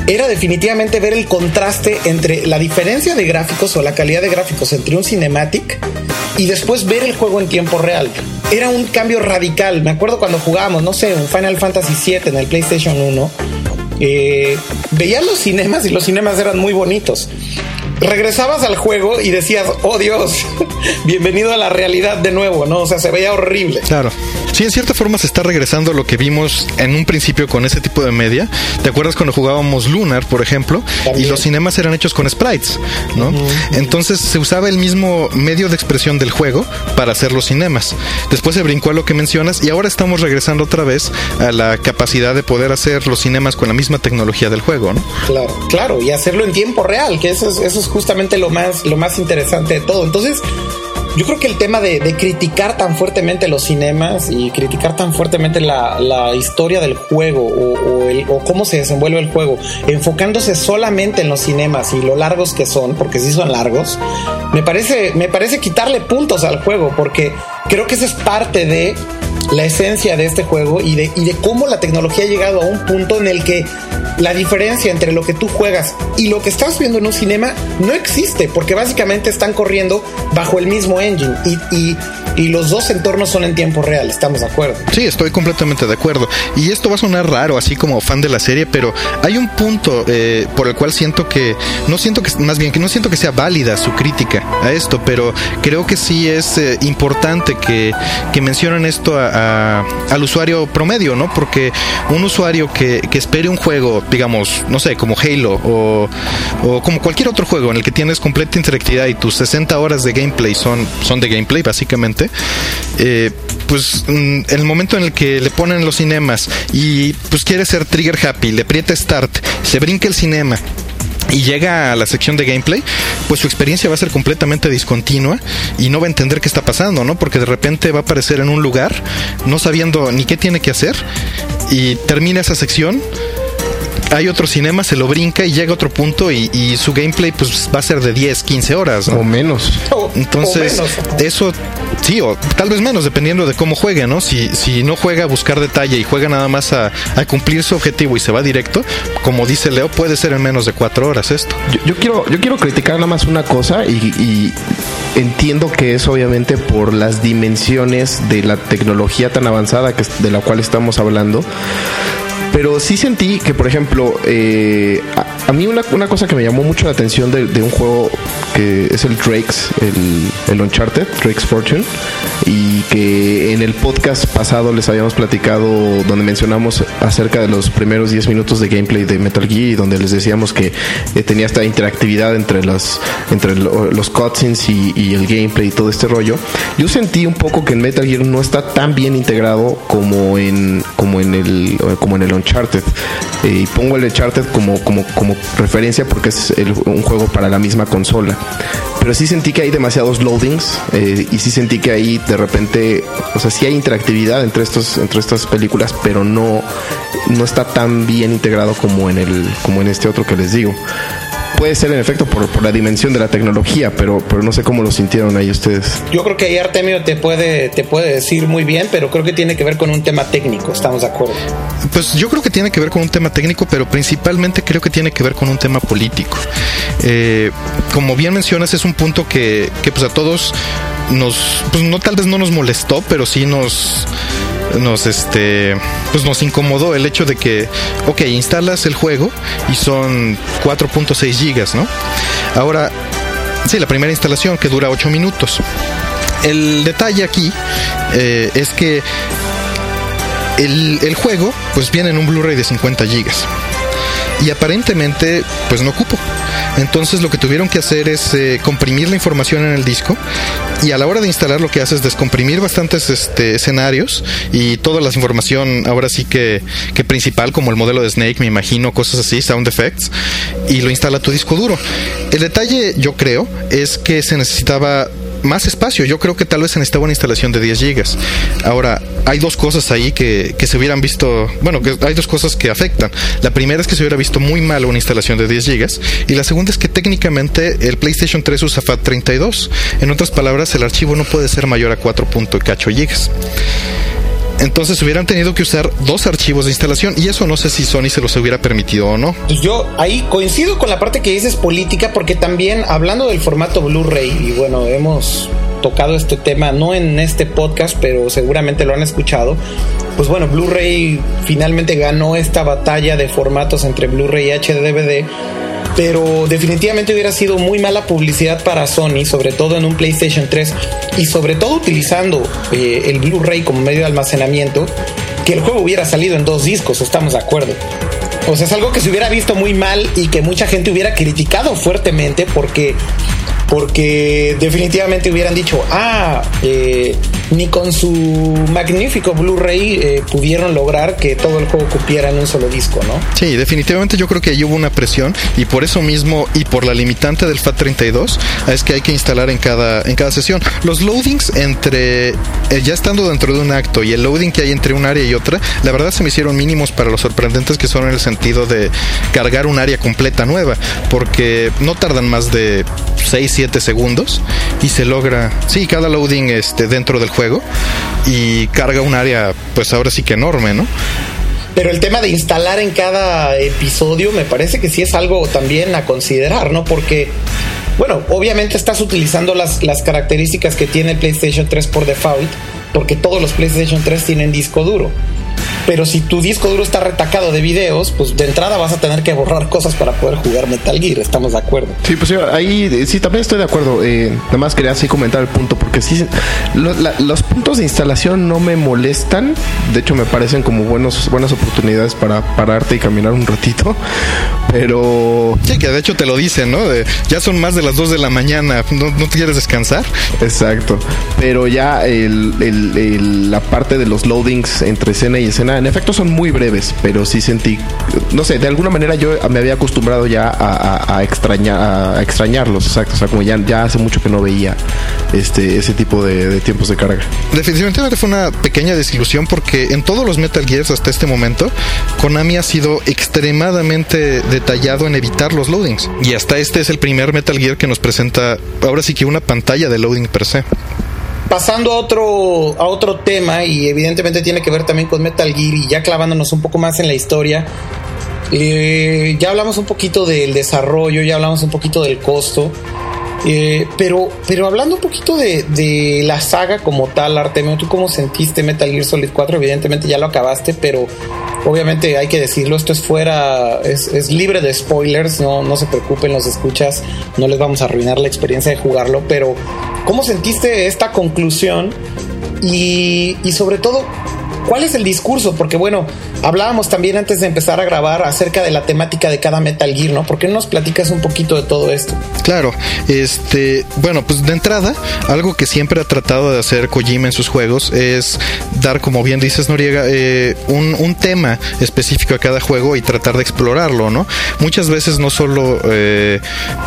era definitivamente ver el contraste entre la diferencia de gráficos o la calidad de gráficos entre un cinematic y después ver el juego en tiempo real. Era un cambio radical. Me acuerdo cuando jugábamos, no sé, un Final Fantasy VII en el PlayStation 1. Eh, veías los cinemas y los cinemas eran muy bonitos regresabas al juego y decías, oh Dios, [LAUGHS] bienvenido a la realidad de nuevo, ¿no? O sea, se veía horrible. Claro. Sí, en cierta forma se está regresando a lo que vimos en un principio con ese tipo de media. ¿Te acuerdas cuando jugábamos Lunar, por ejemplo? También. Y los cinemas eran hechos con sprites, ¿no? Uh -huh. Entonces se usaba el mismo medio de expresión del juego para hacer los cinemas. Después se brincó a lo que mencionas y ahora estamos regresando otra vez a la capacidad de poder hacer los cinemas con la misma tecnología del juego, ¿no? Claro, claro, y hacerlo en tiempo real, que eso es, eso es justamente lo más, lo más interesante de todo. Entonces, yo creo que el tema de, criticar tan fuertemente los cinemas y criticar tan fuertemente la, historia del juego o, el, o, cómo se desenvuelve el juego, enfocándose solamente en los cinemas y lo largos que son, porque sí son largos, me parece, me parece quitarle puntos al juego, porque creo que eso es parte de la esencia de este juego y de, y de cómo la tecnología ha llegado a un punto en el que la diferencia entre lo que tú juegas y lo que estás viendo en un cinema no existe, porque básicamente están corriendo bajo el mismo engine. Y, y, y, los dos entornos son en tiempo real, ¿estamos de acuerdo? Sí, estoy completamente de acuerdo. Y esto va a sonar raro, así como fan de la serie, pero hay un punto eh, por el cual siento que, no siento que, más bien que no siento que sea válida su crítica a esto, pero creo que sí es eh, importante que, que mencionen esto a, al usuario promedio, ¿no? Porque un usuario que, que espere un juego digamos, no sé, como Halo o, o, como cualquier otro juego en el que tienes completa interactividad y tus 60 horas de gameplay son, son de gameplay, básicamente, eh, pues en el momento en el que le ponen los cinemas y pues quiere ser trigger happy, le aprieta start, se brinca el cinema y llega a la sección de gameplay, pues su experiencia va a ser completamente discontinua y no va a entender qué está pasando, ¿no? Porque de repente va a aparecer en un lugar no sabiendo ni qué tiene que hacer y termina esa sección hay otro cinema, se lo brinca y llega a otro punto y, y su gameplay pues va a ser de 10, 15 horas. ¿no? O menos. Entonces, o menos. eso sí, o tal vez menos, dependiendo de cómo juegue, ¿no? Si, si no juega a buscar detalle y juega nada más a, a cumplir su objetivo y se va directo, como dice Leo, puede ser en menos de cuatro horas esto. Yo, yo quiero, yo quiero criticar nada más una cosa y, y entiendo que es obviamente por las dimensiones de la tecnología tan avanzada que, es- de la cual estamos hablando. Pero sí sentí que, por ejemplo, eh, a, mí una, una cosa que me llamó mucho la atención de, un juego que es el Drake's, el, el Uncharted, Drake's Fortune, y que en el podcast pasado les habíamos platicado donde mencionamos acerca de los primeros 10 minutos de gameplay de Metal Gear y donde les decíamos que eh, tenía esta interactividad entre los, entre lo- los cutscenes y, y el gameplay y todo este rollo. Yo sentí un poco que en Metal Gear no está tan bien integrado como en, como en el, como en el Uncharted. Eh, y pongo el Uncharted como, como, como referencia porque es un juego para la misma consola. Pero sí sentí que hay demasiados loadings eh, y sí sentí que ahí de repente, o sea, sí hay interactividad entre estos, entre estas películas, pero no, no está tan bien integrado como en el, como en este otro que les digo. Puede ser en efecto por, por la dimensión de la tecnología, pero, pero no sé cómo lo sintieron ahí ustedes. Yo creo que ahí Artemio te puede, te puede decir muy bien, pero creo que tiene que ver con un tema técnico, estamos de acuerdo. Pues yo creo que tiene que ver con un tema técnico, pero principalmente creo que tiene que ver con un tema político. Eh, como bien mencionas, es un punto que, que pues a todos nos, pues no tal vez no nos molestó, pero sí nos nos este pues nos incomodó el hecho de que ok instalas el juego y son 4.6 gigas no ahora sí la primera instalación que dura 8 minutos. El detalle aquí eh, es que el, el juego pues viene en un Blu-ray de 50 gigas y aparentemente pues no cupo. Entonces lo que tuvieron que hacer es eh, comprimir la información en el disco y a la hora de instalar lo que hace es descomprimir bastantes este, escenarios y toda la información ahora sí que, que principal como el modelo de Snake me imagino cosas así, sound effects y lo instala tu disco duro. El detalle yo creo es que se necesitaba más espacio. Yo creo que tal vez se necesitaba una instalación de 10 gigas. Ahora, hay dos cosas ahí que, que se hubieran visto, bueno, que hay dos cosas que afectan. La primera es que se hubiera visto muy mal una instalación de 10 gigas y la segunda es que técnicamente el PlayStation 3 usa FAT32. En otras palabras, el archivo no puede ser mayor a 4. punto cacho gigas. Entonces hubieran tenido que usar dos archivos de instalación y eso no sé si Sony se los hubiera permitido o no. Pues yo ahí coincido con la parte que dices política, porque también hablando del formato Blu-ray, y bueno, hemos tocado este tema no en este podcast, pero seguramente lo han escuchado. Pues bueno, Blu-ray finalmente ganó esta batalla de formatos entre Blu-ray y HD-DVD. Pero definitivamente hubiera sido muy mala publicidad para Sony, sobre todo en un PlayStation 3 y sobre todo utilizando eh, el Blu-ray como medio de almacenamiento, que el juego hubiera salido en dos discos, estamos de acuerdo. O sea, es algo que se hubiera visto muy mal y que mucha gente hubiera criticado fuertemente porque, porque definitivamente hubieran dicho, ah, eh, ni con su magnífico Blu-ray eh, pudieron lograr que todo el juego cupiera en un solo disco, ¿no? Sí, definitivamente yo creo que ahí hubo una presión y por eso mismo y por la limitante del FAT32 es que hay que instalar en cada en cada sesión. Los loadings entre eh, ya estando dentro de un acto y el loading que hay entre un área y otra, la verdad se me hicieron mínimos para los sorprendentes que son en el sentido de cargar un área completa nueva, porque no tardan más de 6 7 segundos y se logra, sí, cada loading este dentro del juego y carga un área pues ahora sí que enorme, ¿no? Pero el tema de instalar en cada episodio me parece que sí es algo también a considerar, ¿no? Porque, bueno, obviamente estás utilizando las, las características que tiene el PlayStation 3 por default, porque todos los PlayStation 3 tienen disco duro. Pero si tu disco duro está retacado de videos, pues de entrada vas a tener que borrar cosas para poder jugar Metal Gear, estamos de acuerdo. Sí, pues sí, ahí eh, sí también estoy de acuerdo. Eh, nada más quería así comentar el punto, porque sí, lo- la- los puntos de instalación no me molestan. De hecho, me parecen como buenos, buenas oportunidades para pararte y caminar un ratito. Pero, Sí, que de hecho te lo dicen, ¿no? De, ya son más de las 2 de la mañana, ¿no, no te quieres descansar? exacto. Pero ya el- el- el- la parte de los loadings entre escena y escena En efecto son muy breves, pero sí sentí, no sé, de alguna manera yo me había acostumbrado ya a, extrañar, extrañarlos, exacto. O sea, como ya, hace mucho que no veía este ese tipo de, tiempos de carga. Definitivamente fue una pequeña desilusión porque en todos los Metal Gears hasta este momento, Konami ha sido extremadamente detallado en evitar los loadings. Y hasta este es el primer Metal Gear que nos presenta ahora sí que una pantalla de loading per se pasando a otro, a otro tema, y evidentemente tiene que ver también con Metal Gear, y ya clavándonos un poco más en la historia, eh, ya hablamos un poquito del desarrollo, ya hablamos un poquito del costo. Eh, pero, pero hablando un poquito de, la saga como tal, Artemio, ¿tú cómo sentiste Metal Gear Solid 4? Evidentemente ya lo acabaste, pero obviamente hay que decirlo, esto es fuera, es, libre de spoilers, no, no se preocupen los escuchas, no les vamos a arruinar la experiencia de jugarlo, pero ¿cómo sentiste esta conclusión? Y, y sobre todo, ¿Cuál es el discurso? Porque bueno, hablábamos también antes de empezar a grabar acerca de la temática de cada Metal Gear, ¿no? ¿Por qué no nos platicas un poquito de todo esto? Claro, este, bueno, pues de entrada, algo que siempre ha tratado de hacer Kojima en sus juegos es dar, como bien dices Noriega, eh, un, tema específico a cada juego y tratar de explorarlo, ¿no? Muchas veces no solo eh,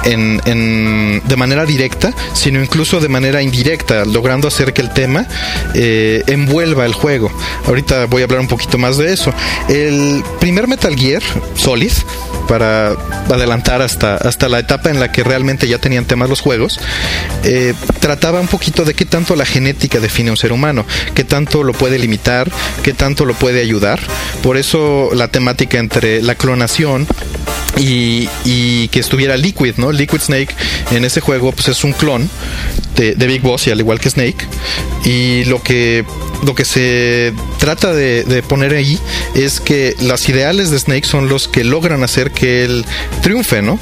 en, de manera directa, sino incluso de manera indirecta, logrando hacer que el tema eh, envuelva el juego. Ahorita voy a hablar un poquito más de eso. El primer Metal Gear Solid, para adelantar hasta, hasta la etapa en la que realmente ya tenían temas los juegos, eh, trataba un poquito de qué tanto la genética define a un ser humano, qué tanto lo puede limitar, qué tanto lo puede ayudar. Por eso la temática entre la clonación y, que estuviera Liquid, ¿no? Liquid Snake en ese juego pues es un clon de, de, Big Boss y al igual que Snake y lo que lo que se trata de, poner ahí es que las ideales de Snake son los que logran hacer que él triunfe, ¿no?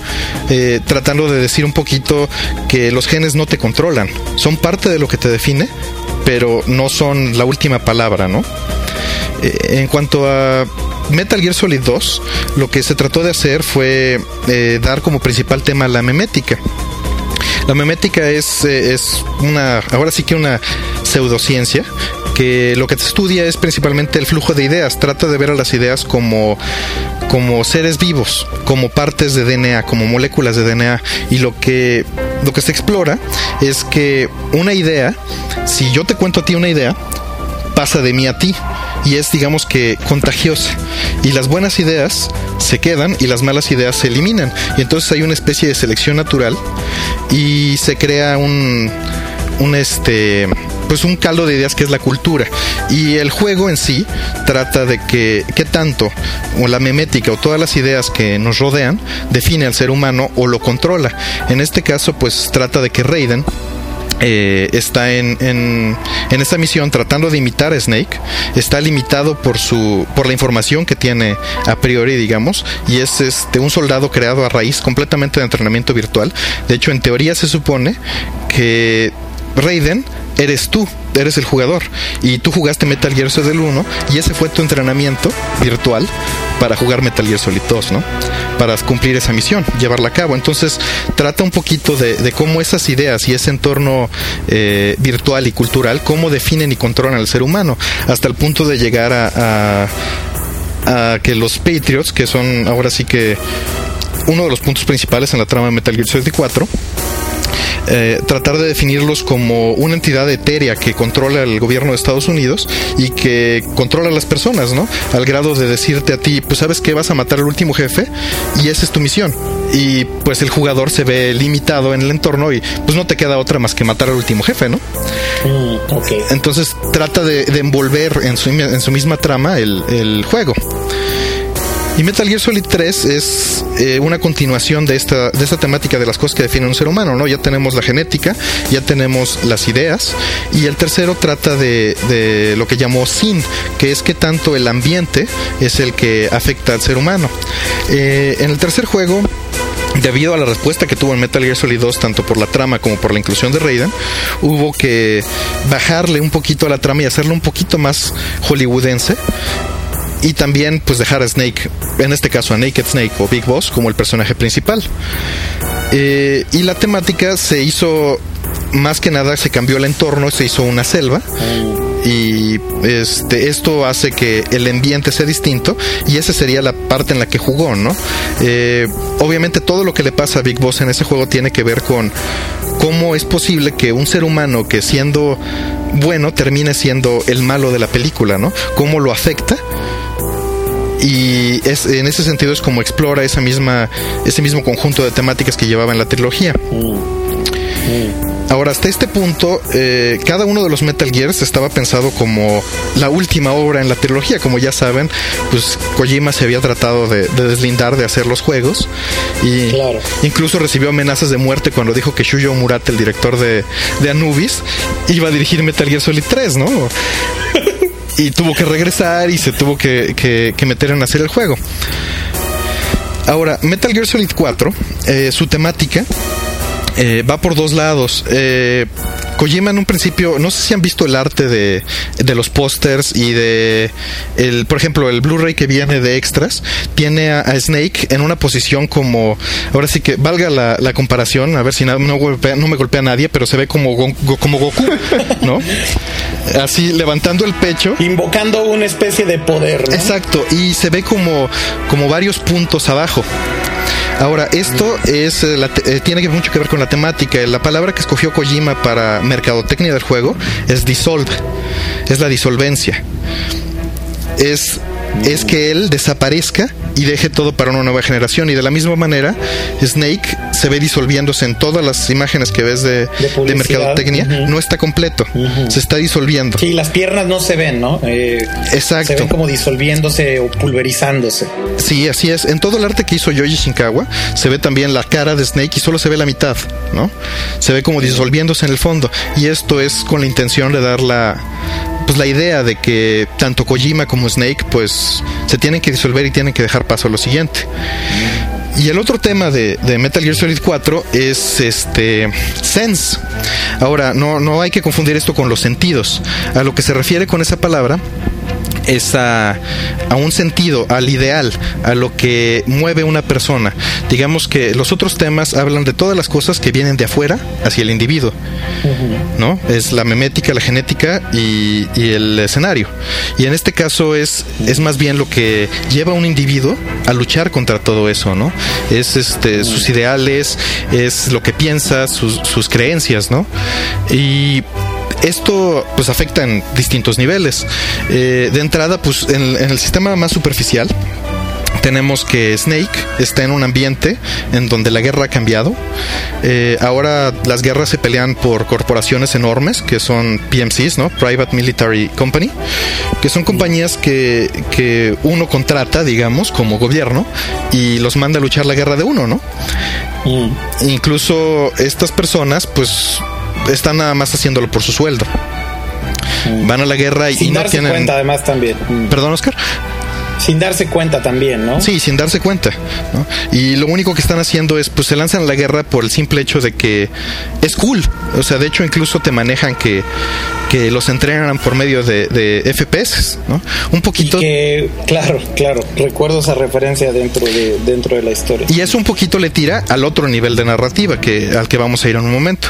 Eh, tratando de decir un poquito que los genes no te controlan, son parte de lo que te define, pero no son la última palabra, ¿no? Eh, en cuanto a Metal Gear Solid 2, lo que se trató de hacer fue eh, dar como principal tema la memética. La memética es, es una, ahora sí que una pseudociencia que lo que te estudia es principalmente el flujo de ideas. Trata de ver a las ideas como, como seres vivos, como partes de DNA, como moléculas de DNA. Y lo que, lo que se explora es que una idea, si yo te cuento a ti una idea, pasa de mí a ti y es digamos que contagiosa. Y las buenas ideas se quedan y las malas ideas se eliminan. Y entonces hay una especie de selección natural y se crea un un este pues un caldo de ideas que es la cultura. Y el juego en sí trata de que qué tanto o la memética o todas las ideas que nos rodean define al ser humano o lo controla. En este caso pues trata de que Raiden eh, está en, en, en, esta misión tratando de imitar a Snake, está limitado por su por la información que tiene a priori, digamos, y es este un soldado creado a raíz completamente de entrenamiento virtual. De hecho, en teoría se supone que Raiden eres tú, eres el jugador. Y tú jugaste Metal Gear Solid 1 y ese fue tu entrenamiento virtual para jugar Metal Gear Solid 2, ¿no? Para cumplir esa misión, llevarla a cabo. Entonces, trata un poquito de, cómo esas ideas y ese entorno eh, virtual y cultural, cómo definen y controlan al ser humano, hasta el punto de llegar a, que los Patriots, que son ahora sí que uno de los puntos principales en la trama de Metal Gear Solid 4, eh, tratar de definirlos como una entidad etérea que controla el gobierno de Estados Unidos y que controla a las personas, ¿no? Al grado de decirte a ti, pues sabes que vas a matar al último jefe y esa es tu misión. Y pues el jugador se ve limitado en el entorno y pues no te queda otra más que matar al último jefe, ¿no? Mm, Entonces trata de, envolver en su, en su misma trama el, el juego. Y Metal Gear Solid 3 es eh, una continuación de esta, de esta temática de las cosas que definen un ser humano, ¿no? Ya tenemos la genética, ya tenemos las ideas, y el tercero trata de, lo que llamó Sin, que es que tanto el ambiente es el que afecta al ser humano. Eh, en el tercer juego, debido a la respuesta que tuvo en Metal Gear Solid 2, tanto por la trama como por la inclusión de Raiden, hubo que bajarle un poquito a la trama y hacerlo un poquito más hollywoodense y también pues dejar a Snake, en este caso a Naked Snake o Big Boss como el personaje principal. Eh, y la temática se hizo, más que nada se cambió el entorno, se hizo una selva y este esto hace que el ambiente sea distinto y esa sería la parte en la que jugó, ¿no? Eh, obviamente todo lo que le pasa a Big Boss en ese juego tiene que ver con cómo es posible que un ser humano que siendo bueno termine siendo el malo de la película, ¿no? Cómo lo afecta y es, en ese sentido es como explora esa misma, ese mismo conjunto de temáticas que llevaba en la trilogía. Ahora, hasta este punto, eh, cada uno de los Metal Gears estaba pensado como la última obra en la trilogía. Como ya saben, pues Kojima se había tratado de, deslindar de hacer los juegos. Y incluso recibió amenazas de muerte cuando dijo que Shuyo Murata, el director de, de Anubis, iba a dirigir Metal Gear Solid 3, ¿no? [LAUGHS] y tuvo que regresar y se tuvo que, meter en hacer el juego. Ahora, Metal Gear Solid 4, eh, su temática eh, va por dos lados. Eh, Kojima en un principio, no sé si han visto el arte de, de los pósters y de, el, por ejemplo, el Blu-ray que viene de extras, tiene a, Snake en una posición como, ahora sí que valga la, la comparación, a ver si no, no, no, me golpea a nadie, pero se ve como, como Goku, ¿no? [LAUGHS] Así levantando el pecho. Invocando una especie de poder. Exacto, y se ve como, como varios puntos abajo. Ahora, esto es eh, eh, tiene mucho que ver con la temática. La palabra que escogió Kojima para mercadotecnia del juego es dissolve, es la disolvencia. Es es que él desaparezca y deje todo para una nueva generación. Y de la misma manera, Snake se ve disolviéndose en todas las imágenes que ves de, de, mercadotecnia. No está completo, se está disolviendo. Sí, las piernas no se ven, ¿no? Eh, Exacto. Se ven como disolviéndose o pulverizándose. Sí, así es. En todo el arte que hizo Yoji Shinkawa, se ve también la cara de Snake y solo se ve la mitad, ¿no? Se ve como disolviéndose en el fondo. Y esto es con la intención de dar la pues la idea de que tanto Kojima como Snake pues se tienen que disolver y tienen que dejar paso a lo siguiente. Y el otro tema de, Metal Gear Solid 4 es este sense. Ahora, no, no hay que confundir esto con los sentidos. A lo que se refiere con esa palabra es a, un sentido, al ideal, a lo que mueve una persona. Digamos que los otros temas hablan de todas las cosas que vienen de afuera hacia el individuo, ¿no? Es la memética, la genética y, el escenario. Y en este caso es, es más bien lo que lleva a un individuo a luchar contra todo eso, ¿no? Es este, sus ideales, es lo que piensa, sus, sus creencias, ¿no? Y esto pues afecta en distintos niveles. Eh, de entrada, pues en, el sistema más superficial, tenemos que Snake está en un ambiente en donde la guerra ha cambiado. Eh, ahora las guerras se pelean por corporaciones enormes que son PMCs, ¿no? Private Military Company, que son compañías que, que uno contrata, digamos, como gobierno y los manda a luchar la guerra de uno, ¿no? Mm. Incluso estas personas, pues están nada más haciéndolo por su sueldo. Van a la guerra y, no tienen. cuenta, además, también. Perdón, Oscar. Sin darse cuenta también, ¿no? Sí, sin darse cuenta. Y lo único que están haciendo es, pues se lanzan a la guerra por el simple hecho de que es cool. O sea, de hecho incluso te manejan que que los entrenan por medio de, de FPS, ¿no? Un poquito. que, claro, claro, recuerdo esa referencia dentro de, dentro de la historia. Y eso un poquito le tira al otro nivel de narrativa que, al que vamos a ir en un momento.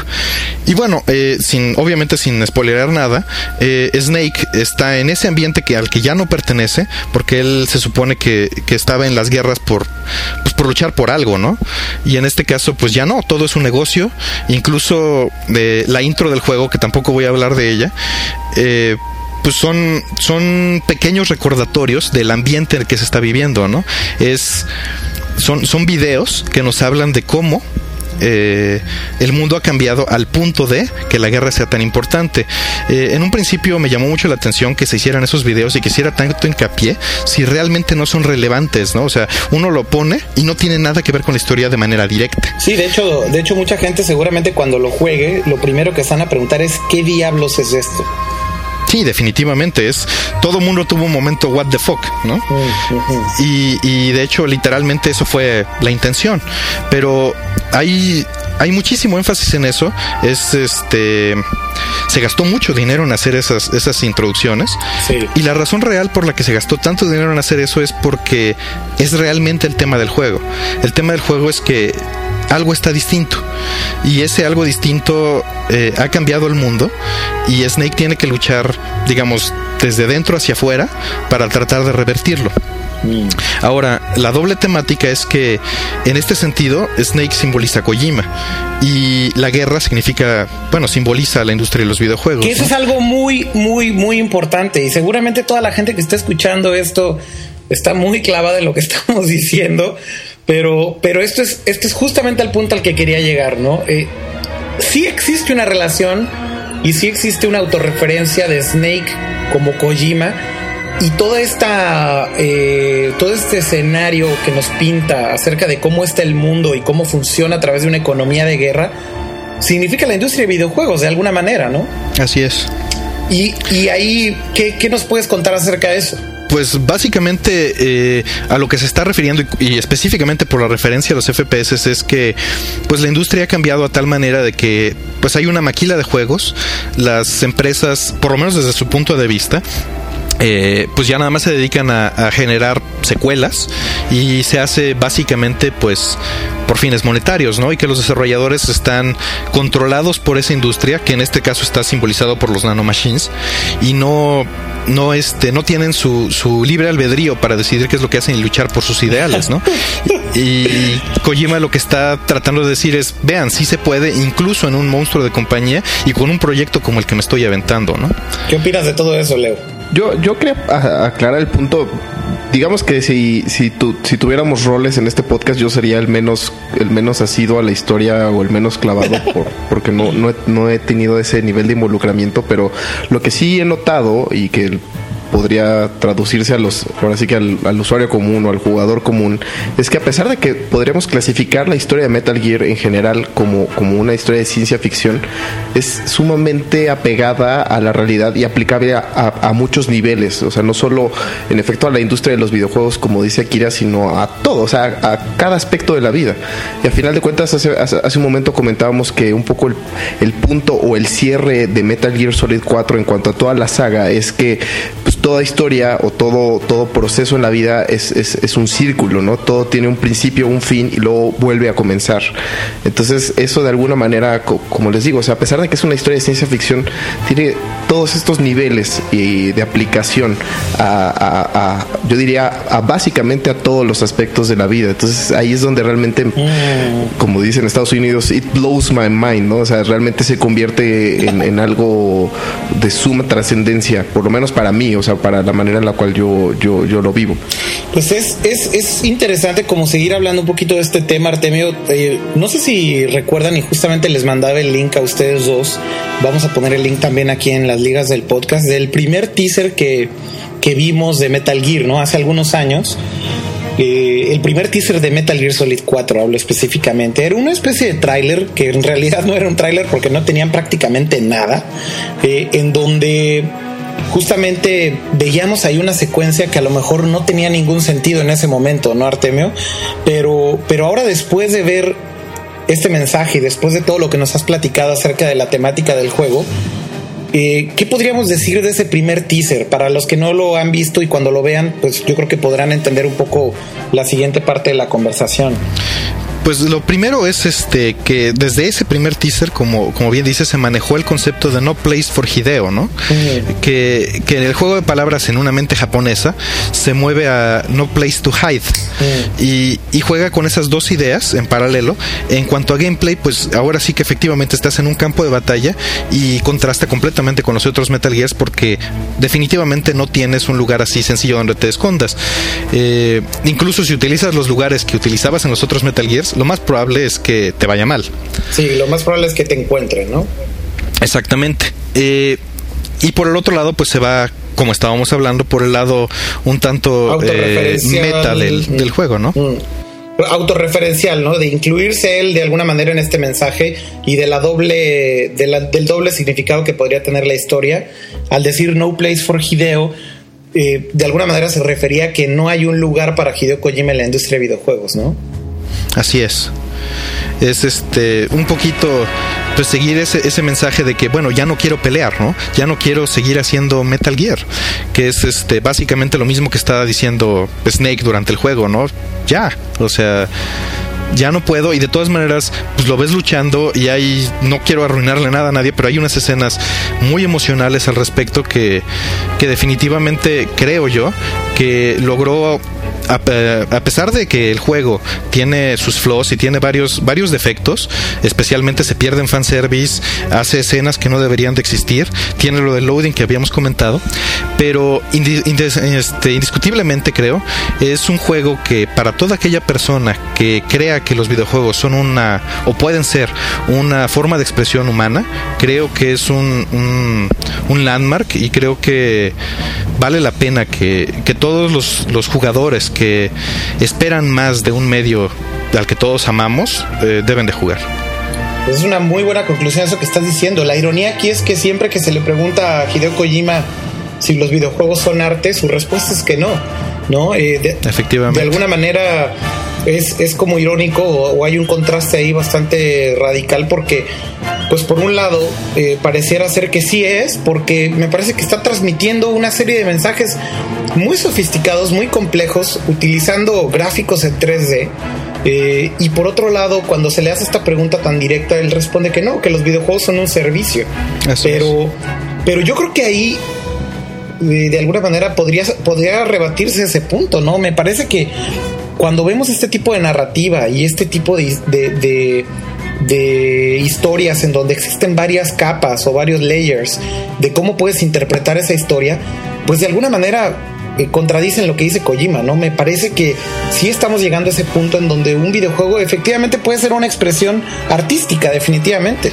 Y bueno, eh, sin, obviamente sin spoilerar nada, eh, Snake está en ese ambiente que, al que ya no pertenece, porque él se supone que, que estaba en las guerras por, pues, por luchar por algo, ¿no? Y en este caso, pues ya no, todo es un negocio. Incluso de la intro del juego, que tampoco voy a hablar de ella, eh, pues son, son pequeños recordatorios del ambiente en el que se está viviendo, ¿no? Es, son, son videos que nos hablan de cómo eh, el mundo ha cambiado al punto de que la guerra sea tan importante. Eh, en un principio me llamó mucho la atención que se hicieran esos videos y que hiciera tanto hincapié si realmente no son relevantes, ¿no? O sea, uno lo pone y no tiene nada que ver con la historia de manera directa. Sí, de hecho, de hecho mucha gente seguramente cuando lo juegue, lo primero que están a preguntar es ¿qué diablos es esto? Sí, definitivamente es. Todo mundo tuvo un momento what the fuck, ¿no? y, y de hecho, literalmente eso fue la intención. Pero hay hay muchísimo énfasis en eso. Es este se gastó mucho dinero en hacer esas, esas introducciones. Sí. Y la razón real por la que se gastó tanto dinero en hacer eso es porque es realmente el tema del juego. El tema del juego es que algo está distinto. Y ese algo distinto eh, ha cambiado el mundo y Snake tiene que luchar, digamos, desde dentro hacia afuera para tratar de revertirlo. Ahora, la doble temática es que en este sentido Snake simboliza a Kojima y la guerra significa, bueno, simboliza la industria de los videojuegos. Que eso ¿no? es algo muy, muy, muy importante. Y seguramente toda la gente que está escuchando esto está muy clavada en lo que [LAUGHS] estamos diciendo. Pero, pero esto es, esto es justamente el punto al que quería llegar, ¿no? Eh, sí existe una relación y sí existe una autorreferencia de Snake como Kojima. Y toda esta, eh, todo este escenario que nos pinta acerca de cómo está el mundo y cómo funciona a través de una economía de guerra, significa la industria de videojuegos de alguna manera, ¿no? Así es. Y, y ahí, ¿qué, ¿qué nos puedes contar acerca de eso? Pues básicamente eh, a lo que se está refiriendo y, y, específicamente por la referencia a los FPS es que pues la industria ha cambiado a tal manera de que pues hay una maquila de juegos, las empresas, por lo menos desde su punto de vista, eh, pues ya nada más se dedican a, generar secuelas y se hace básicamente pues por fines monetarios, ¿no? Y que los desarrolladores están controlados por esa industria, que en este caso está simbolizado por los nanomachines, y no, no, este, no tienen su, su libre albedrío para decidir qué es lo que hacen y luchar por sus ideales, ¿no? Y Kojima lo que está tratando de decir es, vean, sí se puede, incluso en un monstruo de compañía y con un proyecto como el que me estoy aventando, ¿no? ¿Qué opinas de todo eso, Leo? Yo, yo quería aclarar el punto. Digamos que si, si, tu, si tuviéramos roles en este podcast, yo sería el menos, el menos asido a la historia o el menos clavado, [LAUGHS] por, porque no, no, he, no he tenido ese nivel de involucramiento. Pero lo que sí he notado y que podría traducirse a los ahora sí que al, al, usuario común o al jugador común es que a pesar de que podríamos clasificar la historia de Metal Gear en general como, como una historia de ciencia ficción es sumamente apegada a la realidad y aplicable a, a, a, muchos niveles. O sea no solo en efecto a la industria de los videojuegos como dice Akira sino a todo o sea a cada aspecto de la vida. Y al final de cuentas hace, hace un momento comentábamos que un poco el, el punto o el cierre de Metal Gear Solid 4 en cuanto a toda la saga es que pues, toda historia o todo, todo proceso en la vida es, es, es, un círculo, ¿no? Todo tiene un principio, un fin y luego vuelve a comenzar. Entonces, eso de alguna manera, como les digo, o sea, a pesar de que es una historia de ciencia ficción, tiene todos estos niveles y de aplicación a, a, a, yo diría, a básicamente a todos los aspectos de la vida. Entonces, ahí es donde realmente, mm. como dicen en Estados Unidos, it blows my mind, ¿no? O sea, realmente se convierte en, en algo de suma trascendencia, por lo menos para mí, o sea, para la manera en la cual yo, yo, yo lo vivo. Pues es, es, es, interesante como seguir hablando un poquito de este tema, Artemio. Eh, no sé si recuerdan y justamente les mandaba el link a ustedes dos. Vamos a poner el link también aquí en las ligas del podcast del primer teaser que, que vimos de Metal Gear, ¿no? Hace algunos años. Eh, el primer teaser de Metal Gear Solid 4, hablo específicamente, era una especie de tráiler que en realidad no era un tráiler porque no tenían prácticamente nada, eh, en donde justamente veíamos ahí una secuencia que a lo mejor no tenía ningún sentido en ese momento, ¿no, Artemio? Pero, pero ahora después de ver este mensaje y después de todo lo que nos has platicado acerca de la temática del juego, eh, ¿qué podríamos decir de ese primer teaser? Para los que no lo han visto y cuando lo vean, pues yo creo que podrán entender un poco la siguiente parte de la conversación. Pues lo primero es este que desde ese primer teaser, como, como bien dice, se manejó el concepto de no place for Hideo, ¿no? Mm. Que, que en el juego de palabras en una mente japonesa se mueve a no place to hide. Mm. Y, y, juega con esas dos ideas en paralelo. En cuanto a gameplay, pues ahora sí que efectivamente estás en un campo de batalla y contrasta completamente con los otros Metal Gears porque definitivamente no tienes un lugar así sencillo donde te escondas. Eh, incluso si utilizas los lugares que utilizabas en los otros Metal Gears, lo más probable es que te vaya mal. Sí, lo más probable es que te encuentren, ¿no? Exactamente. Eh, y por el otro lado, pues se va, como estábamos hablando, por el lado un tanto eh, meta del, del, juego, ¿no? Mm. autorreferencial, ¿no? De incluirse él de alguna manera en este mensaje y de la doble, de la, del doble significado que podría tener la historia. Al decir no place for Hideo, eh, de alguna manera se refería a que no hay un lugar para Hideo Kojima en la industria de videojuegos, ¿no? Así es. Es este un poquito pues seguir ese, ese mensaje de que, bueno, ya no quiero pelear, ¿no? Ya no quiero seguir haciendo Metal Gear, que es este básicamente lo mismo que estaba diciendo Snake durante el juego, ¿no? Ya, o sea, ya no puedo y de todas maneras pues lo ves luchando y hay no quiero arruinarle nada a nadie pero hay unas escenas muy emocionales al respecto que, que definitivamente creo yo que logró a, pesar de que el juego tiene sus flaws y tiene varios, varios defectos, especialmente se pierde en fanservice, hace escenas que no deberían de existir, tiene lo del loading que habíamos comentado, pero este, indiscutiblemente creo, es un juego que para toda aquella persona que crea que los videojuegos son una, o pueden ser una forma de expresión humana, creo que es un, un, un landmark y creo que vale la pena que, que todos los, los jugadores que esperan más de un medio al que todos amamos, eh, deben de jugar. Es una muy buena conclusión eso que estás diciendo. La ironía aquí es que siempre que se le pregunta a Hideo Kojima si los videojuegos son arte, su respuesta es que no. ¿no? Eh, Efectivamente. De alguna manera es, es como irónico o, hay un contraste ahí bastante radical porque, pues por un lado, eh, pareciera ser que sí es, porque me parece que está transmitiendo una serie de mensajes muy sofisticados, muy complejos, utilizando gráficos en 3D. Eh, y por otro lado, cuando se le hace esta pregunta tan directa, él responde que no, que los videojuegos son un servicio. pero, pero yo creo que ahí eh, de alguna manera podría, podría rebatirse ese punto, ¿no? Me parece que cuando vemos este tipo de narrativa y este tipo de, de, historias en donde existen varias capas o varios layers de cómo puedes interpretar esa historia, pues de alguna manera eh, contradicen lo que dice Kojima, ¿no? Me parece que sí estamos llegando a ese punto en donde un videojuego efectivamente puede ser una expresión artística, definitivamente.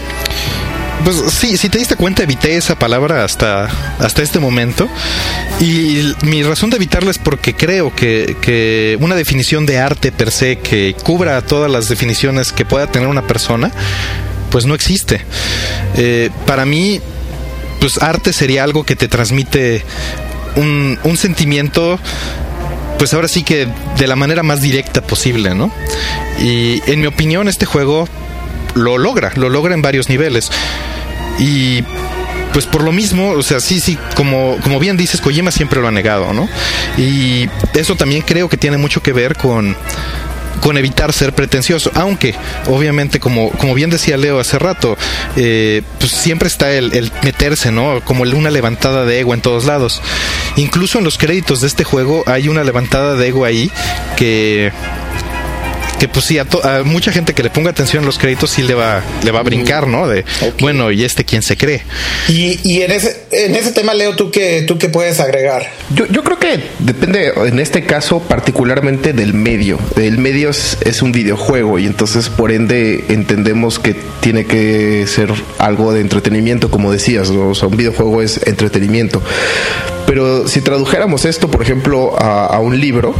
Pues sí, si te diste cuenta, evité esa palabra hasta, hasta este momento. Y mi razón de evitarla es porque creo que, que una definición de arte per se que cubra todas las definiciones que pueda tener una persona, pues no existe. Eh, para mí, pues arte sería algo que te transmite un, un sentimiento pues ahora sí que de la manera más directa posible, ¿no? Y en mi opinión este juego lo logra, lo logra en varios niveles. Y pues por lo mismo, o sea, sí, sí, como, como bien dices, Kojima siempre lo ha negado, ¿no? Y eso también creo que tiene mucho que ver con con evitar ser pretencioso, aunque obviamente como, como bien decía Leo hace rato, eh, pues siempre está el, el, meterse, ¿no? Como una levantada de ego en todos lados. Incluso en los créditos de este juego hay una levantada de ego ahí que que pues sí, a, mucha gente que le ponga atención a los créditos sí le va, le va a brincar, ¿no? De, bueno, ¿y este quién se cree? Y, y en, ese, en ese tema, Leo, ¿tú qué, ¿tú qué puedes agregar? Yo, yo creo que depende, en este caso, particularmente del medio. El medio es, es un videojuego y entonces, por ende, entendemos que tiene que ser algo de entretenimiento, como decías, o sea, un videojuego es entretenimiento. Pero si tradujéramos esto, por ejemplo, a, a un libro,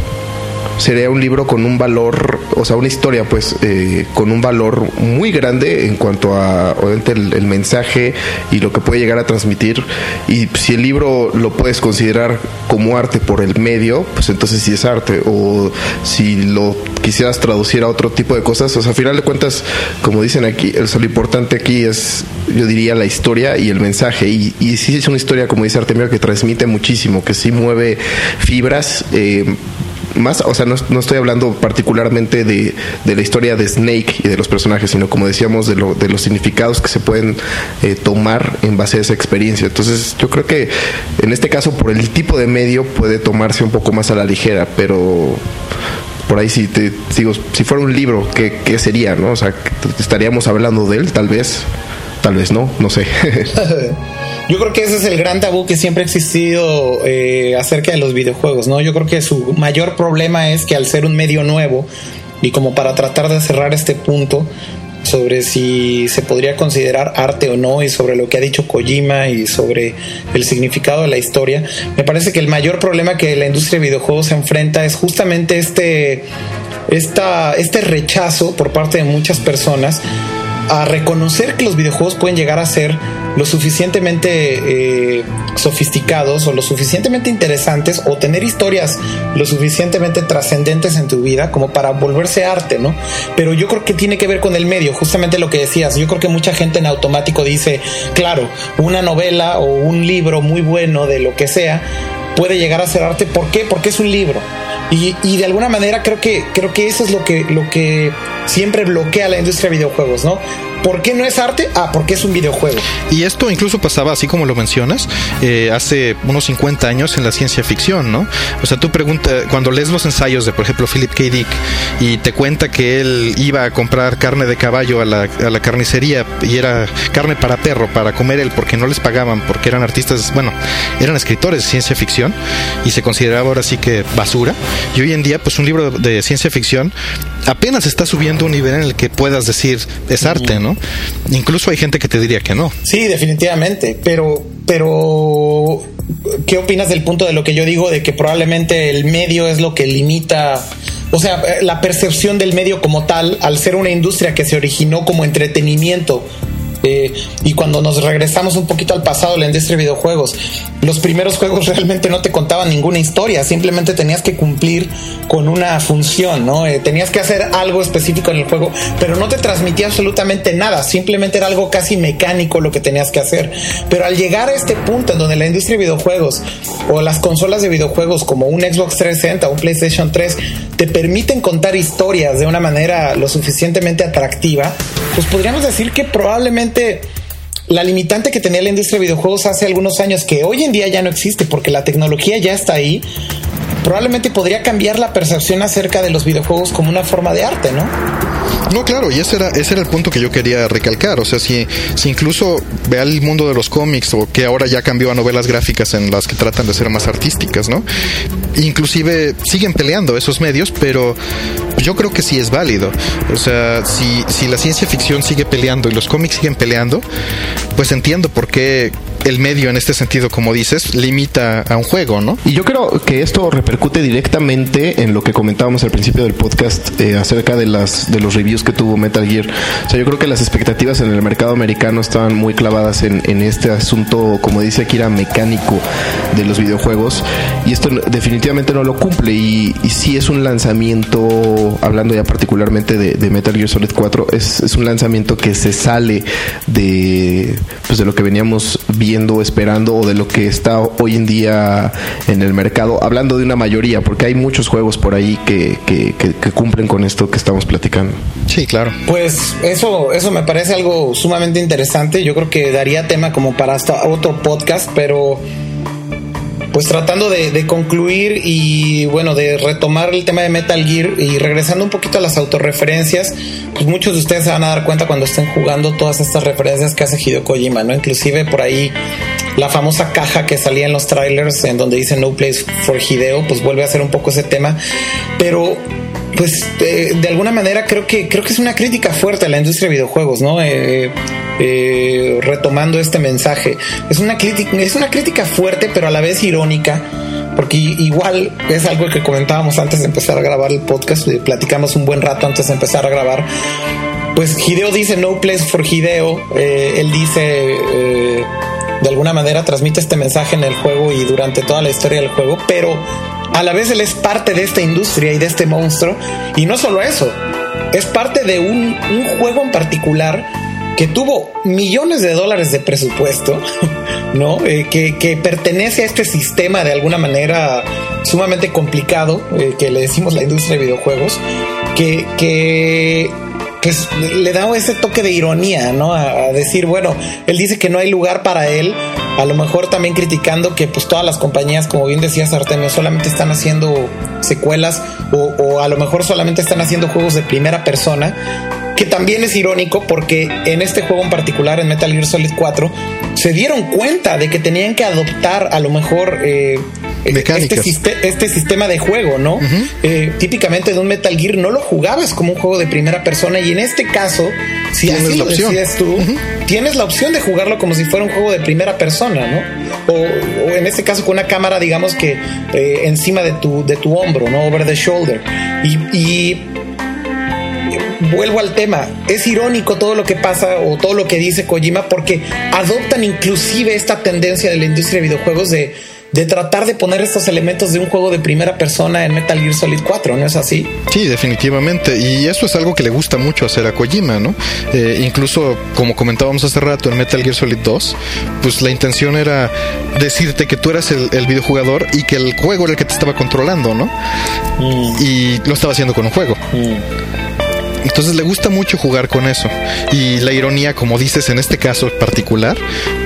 sería un libro con un valor, o sea, una historia, pues, eh, con un valor muy grande en cuanto a, obviamente, el, mensaje y lo que puede llegar a transmitir. Y si el libro lo puedes considerar como arte por el medio, pues entonces sí es arte. O si lo quisieras traducir a otro tipo de cosas, o sea, al final de cuentas, como dicen aquí, lo importante aquí es, yo diría, la historia y el mensaje. Y, y sí es una historia, como dice Artemio, que transmite muchísimo, que sí mueve fibras. Eh, más, o sea, no, no estoy hablando particularmente de, de, la historia de Snake y de los personajes, sino como decíamos, de, lo, de los significados que se pueden eh, tomar en base a esa experiencia. Entonces, yo creo que en este caso, por el tipo de medio, puede tomarse un poco más a la ligera, pero por ahí si te digo, si fuera un libro, ¿qué, qué sería? ¿no? O sea, estaríamos hablando de él, tal vez, tal vez no, no sé. [LAUGHS] [LAUGHS] Yo creo que ese es el gran tabú que siempre ha existido eh, acerca de los videojuegos, ¿no? Yo creo que su mayor problema es que al ser un medio nuevo y como para tratar de cerrar este punto sobre si se podría considerar arte o no y sobre lo que ha dicho Kojima y sobre el significado de la historia, me parece que el mayor problema que la industria de videojuegos se enfrenta es justamente este, esta, este rechazo por parte de muchas personas a, reconocer que los videojuegos pueden llegar a ser lo suficientemente eh, sofisticados o lo suficientemente interesantes o tener historias lo suficientemente trascendentes en tu vida como para volverse arte, ¿no? Pero yo creo que tiene que ver con el medio, justamente lo que decías. Yo creo que mucha gente en automático dice, claro, una novela o un libro muy bueno de lo que sea puede llegar a ser arte. ¿Por qué? Porque es un libro. Y, y, de alguna manera creo que, creo que eso es lo que, lo que siempre bloquea la industria de videojuegos, ¿no? ¿Por qué no es arte? Ah, porque es un videojuego. Y esto incluso pasaba, así como lo mencionas, eh, hace unos 50 años en la ciencia ficción, ¿no? O sea, tú preguntas, cuando lees los ensayos de, por ejemplo, Philip K. Dick y te cuenta que él iba a comprar carne de caballo a la, a la carnicería y era carne para perro, para comer él, porque no les pagaban, porque eran artistas, bueno, eran escritores de ciencia ficción y se consideraba ahora sí que basura. Y hoy en día, pues un libro de ciencia ficción apenas está subiendo un nivel en el que puedas decir es arte, ¿no? Incluso hay gente que te diría que no. Sí, definitivamente, pero pero ¿qué opinas del punto de lo que yo digo de que probablemente el medio es lo que limita o sea, la percepción del medio como tal, al ser una industria que se originó como entretenimiento eh, y cuando nos regresamos un poquito al pasado, la industria de videojuegos, los primeros juegos [LAUGHS] realmente no te contaban ninguna historia, simplemente tenías que cumplir con una función, ¿no? Eh, tenías que hacer algo específico en el juego, pero no te transmitía absolutamente nada, simplemente era algo casi mecánico lo que tenías que hacer. Pero al llegar a este punto en donde la industria de videojuegos o las consolas de videojuegos como un Xbox 360 o un PlayStation 3 te permiten contar historias de una manera lo suficientemente atractiva, pues podríamos decir que probablemente la limitante que tenía la industria de videojuegos hace algunos años, que hoy en día ya no existe porque la tecnología ya está ahí, probablemente podría cambiar la percepción acerca de los videojuegos como una forma de arte, ¿no? No, claro, y ese era, ese era el punto que yo quería recalcar. O sea, si, si incluso ve el mundo de los cómics, o que ahora ya cambió a novelas gráficas en las que tratan de ser más artísticas, ¿no? Inclusive siguen peleando esos medios, pero yo creo que sí es válido. O sea, si, si la ciencia ficción sigue peleando y los cómics siguen peleando, pues entiendo por qué el medio en este sentido, como dices, limita a un juego, ¿no? Y yo creo que esto repercute directamente en lo que comentábamos al principio del podcast eh, acerca de las de los reviews que tuvo Metal Gear. O sea, yo creo que las expectativas en el mercado americano estaban muy clavadas en, en este asunto, como dice Akira, mecánico de los videojuegos. Y esto definitivamente no lo cumple. Y, y sí es un lanzamiento, hablando ya particularmente de, de Metal Gear Solid 4, es, es un lanzamiento que se sale de, pues de lo que veníamos viendo esperando o de lo que está hoy en día en el mercado, hablando de una mayoría, porque hay muchos juegos por ahí que, que, cumplen con esto que estamos platicando. Sí, claro. Pues eso, eso me parece algo sumamente interesante. Yo creo que daría tema como para hasta otro podcast, pero pues tratando de, concluir y bueno, de retomar el tema de Metal Gear y regresando un poquito a las autorreferencias, pues muchos de ustedes se van a dar cuenta cuando estén jugando todas estas referencias que hace Hideo Kojima, ¿no? Inclusive por ahí la famosa caja que salía en los trailers en donde dice No Place for Hideo, pues vuelve a ser un poco ese tema, pero pues de, alguna manera creo que creo que es una crítica fuerte a la industria de videojuegos, ¿no? Eh, eh, retomando este mensaje. Es una crítica, es una crítica fuerte, pero a la vez irónica, porque igual es algo que comentábamos antes de empezar a grabar el podcast, eh, platicamos un buen rato antes de empezar a grabar. Pues Hideo dice No Place for Hideo, eh, él dice de alguna manera transmite este mensaje en el juego y durante toda la historia del juego, pero a la vez él es parte de esta industria y de este monstruo, y no solo eso, es parte de un, juego en particular que tuvo millones de dólares de presupuesto, [LAUGHS] ¿no? Eh, que, pertenece a este sistema de alguna manera sumamente complicado, eh, que le decimos la industria de videojuegos, que, que pues le da ese toque de ironía, ¿no? A, decir, bueno, él dice que no hay lugar para él, a lo mejor también criticando que pues todas las compañías, como bien decías Artemio, solamente están haciendo secuelas o, o a lo mejor solamente están haciendo juegos de primera persona que también es irónico porque en este juego en particular, en Metal Gear Solid 4, se dieron cuenta de que tenían que adoptar a lo mejor eh, este, este, sistema de juego, ¿no? Eh, típicamente de un Metal Gear no lo jugabas como un juego de primera persona y en este caso, si así lo decides tú, tienes la opción de jugarlo como si fuera un juego de primera persona, ¿no? O, en este caso con una cámara, digamos que eh, encima de tu, de tu hombro, ¿no? Over the shoulder. y vuelvo al tema, es irónico todo lo que pasa o todo lo que dice Kojima porque adoptan inclusive esta tendencia de la industria de videojuegos de de tratar de poner estos elementos de un juego de primera persona en Metal Gear Solid 4, ¿no es así? Sí, definitivamente. Y eso es algo que le gusta mucho hacer a Kojima, ¿no? Eh, incluso, como comentábamos hace rato en Metal Gear Solid 2, pues la intención era decirte que tú eras el, videojugador y que el juego era el que te estaba controlando, ¿no? Mm. Y lo estaba haciendo con un juego. Mm. Entonces le gusta mucho jugar con eso. Y la ironía, como dices en este caso particular,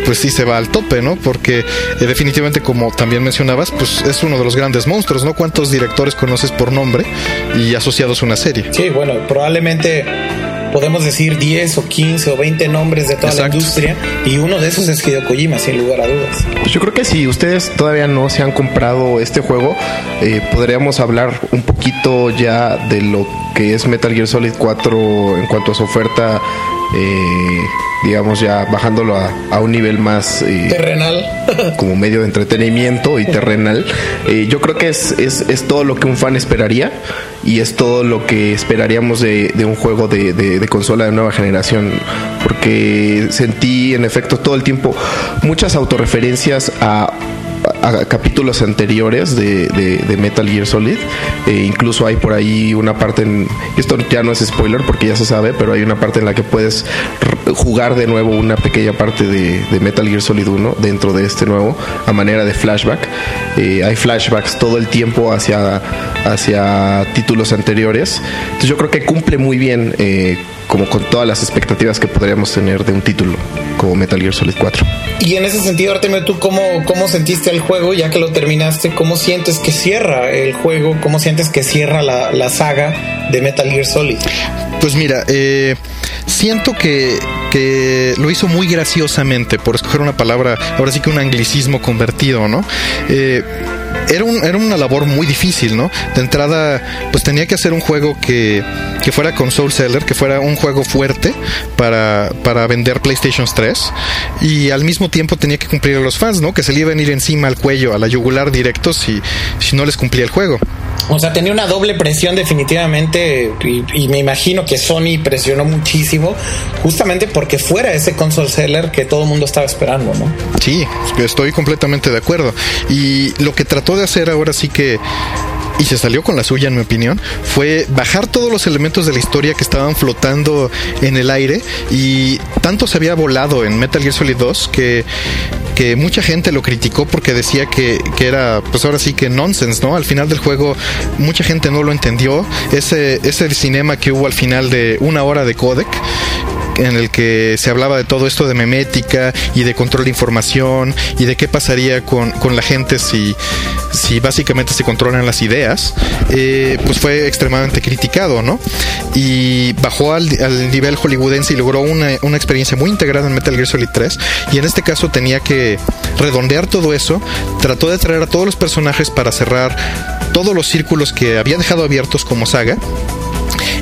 pues sí se va al tope, ¿no? Porque eh, definitivamente, como también mencionabas, pues es uno de los grandes monstruos, ¿no? ¿Cuántos directores conoces por nombre y asociados a una serie? Sí, bueno, probablemente podemos decir 10 o 15 o 20 nombres de toda la industria y uno de esos es Hideo Kojima, sin lugar a dudas. Pues yo creo que si ustedes todavía no se han comprado este juego, eh, podríamos hablar un poquito ya de lo que es Metal Gear Solid 4 en cuanto a su oferta eh, digamos ya bajándolo a, un nivel más eh, terrenal. [LAUGHS] como medio de entretenimiento y terrenal. Eh, yo creo que es, es, es, todo lo que un fan esperaría y es todo lo que esperaríamos de, de un juego de, de, consola de nueva generación porque sentí en efecto todo el tiempo muchas autorreferencias a a capítulos anteriores de, de, Metal Gear Solid. E incluso hay por ahí una parte en. Esto ya no es spoiler porque ya se sabe, pero hay una parte en la que puedes jugar de nuevo una pequeña parte de, Metal Gear Solid 1 dentro de este nuevo, a manera de flashback. Eh, hay flashbacks todo el tiempo hacia, hacia títulos anteriores. Entonces yo creo que cumple muy bien. Eh, como con todas las expectativas que podríamos tener de un título como Metal Gear Solid 4. Y en ese sentido, Artemio, ¿tú cómo, cómo sentiste el juego ya que lo terminaste? ¿Cómo sientes que cierra el juego? ¿Cómo sientes que cierra la, la saga de Metal Gear Solid? Pues mira, eh, siento que, que, lo hizo muy graciosamente, por escoger una palabra, ahora sí que un anglicismo convertido, ¿no? Eh, era, un, era una labor muy difícil, ¿no? De entrada, pues tenía que hacer un juego que, que fuera console seller, que fuera un juego fuerte para, para vender PlayStation 3 y al mismo tiempo tenía que cumplir a los fans, ¿no? Que se le iban a ir encima al cuello, a la yugular directo si, si no les cumplía el juego. O sea, tenía una doble presión definitivamente y, me imagino que Sony presionó muchísimo justamente porque fuera ese console seller que todo el mundo estaba esperando, ¿no? Sí, estoy completamente de acuerdo. Y lo que trató de hacer ahora sí que y se salió con la suya, en mi opinión, fue bajar todos los elementos de la historia que estaban flotando en el aire y tanto se había volado en Metal Gear Solid 2 que, que mucha gente lo criticó porque decía que, que era, pues ahora sí que nonsense, ¿no? Al final del juego mucha gente no lo entendió. Ese, ese cinema que hubo al final de una hora de codec en el que se hablaba de todo esto de memética y de control de información y de qué pasaría con, la gente si, si básicamente se controlan las ideas, eh, pues fue extremadamente criticado, ¿no? Y bajó al, nivel hollywoodense y logró una, una, experiencia muy integrada en Metal Gear Solid 3 y en este caso tenía que redondear todo eso, trató de traer a todos los personajes para cerrar todos los círculos que había dejado abiertos como saga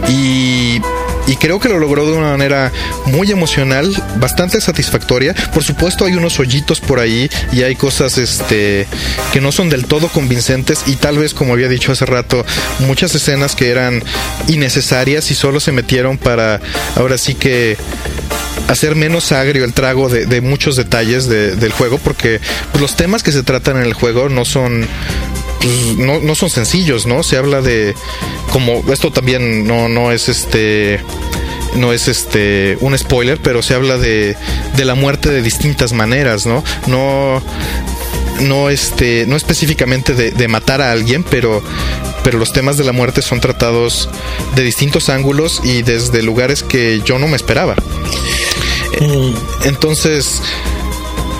y y creo que lo logró de una manera muy emocional, bastante satisfactoria. Por supuesto hay unos hoyitos por ahí y hay cosas este que no son del todo convincentes y tal vez como había dicho hace rato, muchas escenas que eran innecesarias y solo se metieron para ahora sí que hacer menos agrio el trago de, muchos detalles del juego porque los temas que se tratan en el juego no son pues, no, no son sencillos, ¿no? Se habla de como esto también no, no es este no es este un spoiler, pero se habla de, de la muerte de distintas maneras, ¿no? No no este no específicamente de, de, matar a alguien pero pero los temas de la muerte son tratados de distintos ángulos y desde lugares que yo no me esperaba mm. entonces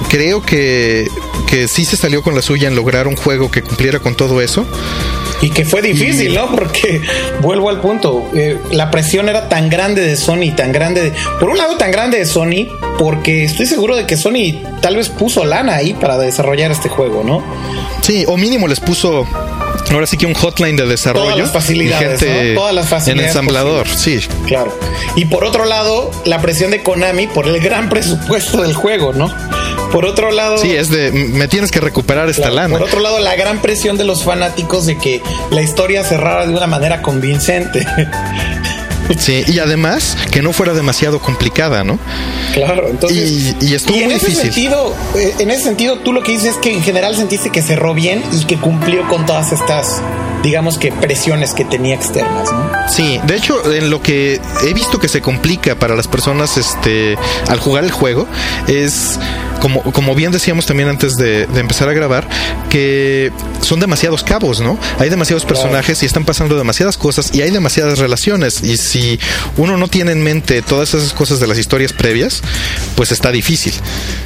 creo que que sí se salió con la suya en lograr un juego que cumpliera con todo eso. Y que fue difícil, ¿no? Porque vuelvo al punto, eh, la presión era tan grande de Sony, tan grande, por un lado tan grande de Sony, porque estoy seguro de que Sony tal vez puso lana ahí para desarrollar este juego, ¿no? Sí, o mínimo les puso ahora sí que un hotline de desarrollo. Todas las facilidades, Todas las facilidades. En ensamblador, sí. Claro. Y por otro lado, la presión de Konami por el gran presupuesto del juego, ¿no? Por otro lado. Sí, es de. Me tienes que recuperar esta lana. Por otro lado, la gran presión de los fanáticos de que la historia cerrara de una manera convincente. [LAUGHS] Sí, y además que no fuera demasiado complicada, ¿no? Claro, entonces. Y, y estuvo en muy ese difícil. sentido, eh, en ese sentido, tú lo que dices es que en general sentiste que cerró bien y que cumplió con todas estas, digamos que presiones que tenía externas, ¿no? Sí, de hecho, en lo que he visto que se complica para las personas este, al jugar el juego es, como, como bien decíamos también antes de, de empezar a grabar, que son demasiados cabos, ¿no? Hay demasiados personajes y están pasando demasiadas cosas y hay demasiadas relaciones. Y si uno no tiene en mente todas esas cosas de las historias previas, pues está difícil.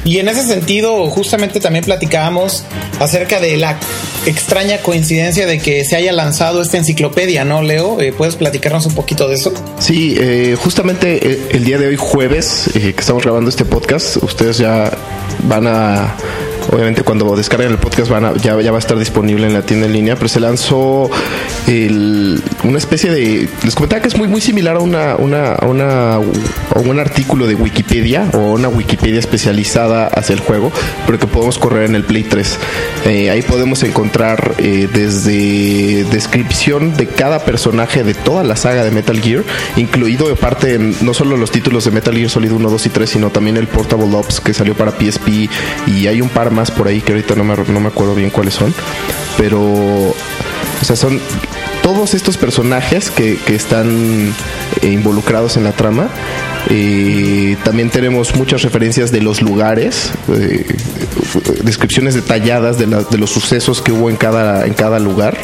Y en ese sentido, justamente también platicábamos acerca de la extraña coincidencia de que se haya lanzado esta enciclopedia, ¿no, Leo? Eh, ¿Puedes platicarnos un poquito de eso? Sí, eh, justamente eh, el día de hoy, jueves, eh, que estamos grabando este podcast, ustedes ya van a. Obviamente cuando descarguen el podcast van a- ya, ya va a estar disponible en la tienda en línea, pero se lanzó el- una especie de... Les comentaba que es muy, muy similar a, una, una, a, una, un artículo de Wikipedia o una Wikipedia especializada hacia el juego, pero que podemos correr en el Play 3. Eh, ahí podemos encontrar eh, desde descripción de cada personaje de toda la saga de Metal Gear, incluido de parte en no solo los títulos de Metal Gear Solid 1, 2 y 3, sino también el Portable Ops que salió para PSP y hay un par más por ahí que ahorita no me, no me acuerdo bien cuáles son, pero o sea, son todos estos personajes que, que están eh, involucrados en la trama. También tenemos muchas referencias de los lugares, eh, descripciones detalladas de, la- de los sucesos que hubo en cada, en cada lugar,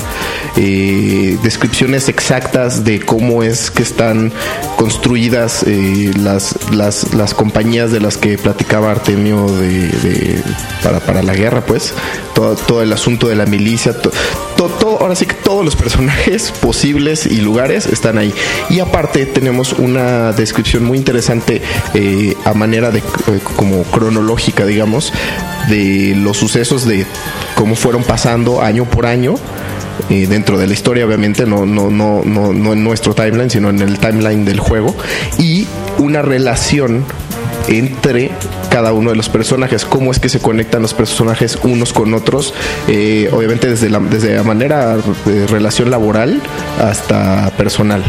descripciones exactas de cómo es que están construidas eh, las, las, las compañías de las que platicaba Artemio de, para, para la guerra, pues, todo, todo el asunto de la milicia, ahora sí que todos los personajes [LAUGHS] posibles y lugares están ahí. Y aparte tenemos una descripción muy interesante eh, a manera de eh, como cronológica, digamos, de los sucesos de cómo fueron pasando año por año. eh, dentro de la historia, obviamente, no, no, no, no, no en nuestro timeline, sino en el timeline del juego. Y una relación entre cada uno de los personajes, cómo es que se conectan los personajes unos con otros, eh, obviamente desde la, desde la manera de relación laboral hasta personal.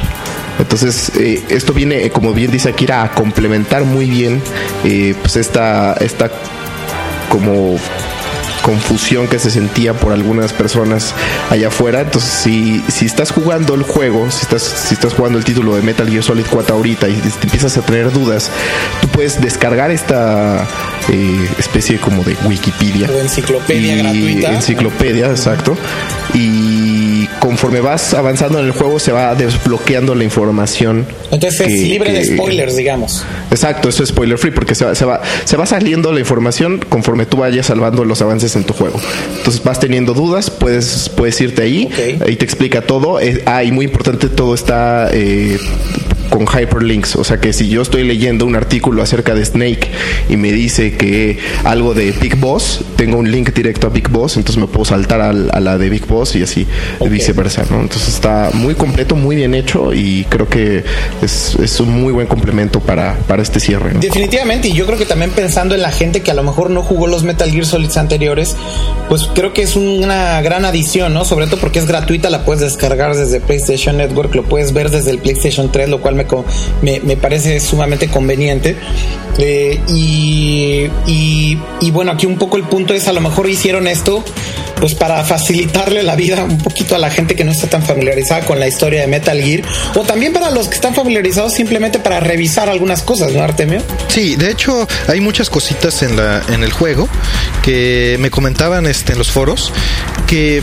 Entonces, eh, esto viene, eh, como bien dice Akira, a complementar muy bien eh, pues esta, esta como confusión que se sentía por algunas personas allá afuera. Entonces, si, si estás jugando el juego, si estás, si estás jugando el título de Metal Gear Solid 4 ahorita y te empiezas a tener dudas, tú puedes descargar esta eh, especie como de Wikipedia. O enciclopedia Y- gratuita. Enciclopedia, exacto. Y conforme vas avanzando en el juego, se va desbloqueando la información. Entonces es que- libre de spoilers, digamos. Exacto, eso es spoiler free porque se va, se va, se va saliendo la información conforme tú vayas salvando los avances en tu juego. Entonces vas teniendo dudas, puedes, puedes irte ahí, Ok. ahí te explica todo. Eh, ah, y muy importante, todo está eh, con hyperlinks. O sea que si yo estoy leyendo un artículo acerca de Snake y me dice que algo de Big Boss, tengo un link directo a Big Boss, entonces me puedo saltar al- a, la de Big Boss y así Ok. viceversa, ¿no? Entonces está muy completo, muy bien hecho y creo que es, es un muy buen complemento para, para este cierre. ¿no? Definitivamente, y yo creo que también pensando en la gente que a lo mejor no jugó los Metal Gear Solid anteriores, pues creo que es una gran adición, ¿no? Sobre todo porque es gratuita, la puedes descargar desde PlayStation Network, lo puedes ver desde el PlayStation 3, lo cual me, parece sumamente conveniente. Eh, y, y, y bueno, aquí un poco el punto es, a lo mejor hicieron esto pues para facilitarle la vida un poquito a la gente que no está tan familiarizada con la historia de Metal Gear, o también para los que están familiarizados simplemente para revisar algunas cosas, ¿no, Artemio? Sí, de hecho hay muchas cositas en la en el juego que me comentaban este en los foros que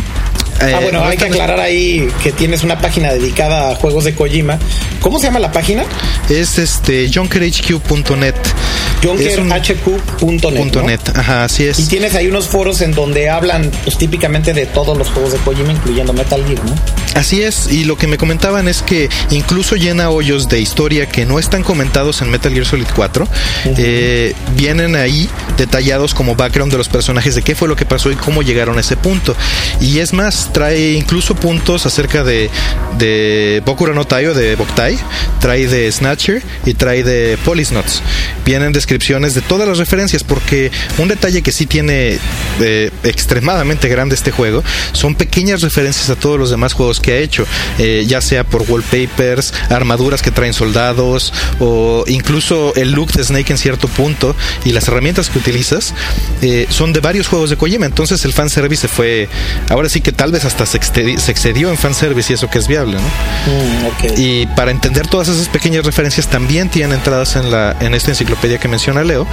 Ah, eh, bueno, no hay que aclarar ahí que tienes una página dedicada a juegos de Kojima. ¿Cómo se llama la página? es este junkerhq.net. Junkerhq.net. ¿no? net. Ajá, así Y es. tienes ahí unos foros en donde hablan pues, típicamente de todos los juegos de Kojima, incluyendo Metal Gear, ¿no? Así es, y lo que me comentaban es que incluso llena hoyos de historia que no están comentados en Metal Gear Solid 4, eh, vienen ahí detallados como background de los personajes, de qué fue lo que pasó y cómo llegaron a ese punto. Y es más, trae incluso puntos acerca de, de Bokura no Taio, de Boktai, trae de Snatcher y trae de Police Notes. Vienen descripciones descripciones de todas las referencias, porque un detalle que sí tiene eh, extremadamente grande este juego son pequeñas referencias a todos los demás juegos que ha hecho, eh, ya sea por wallpapers, armaduras que traen soldados o incluso el look de Snake en cierto punto y las herramientas que utilizas eh, son de varios juegos de Kojima. Entonces el fanservice se fue, ahora sí que tal vez hasta se, se excedió en fanservice y eso que es viable, ¿no? Mm, ok. Y para entender todas esas pequeñas referencias también tienen entradas en la en esta enciclopedia que menciona Leo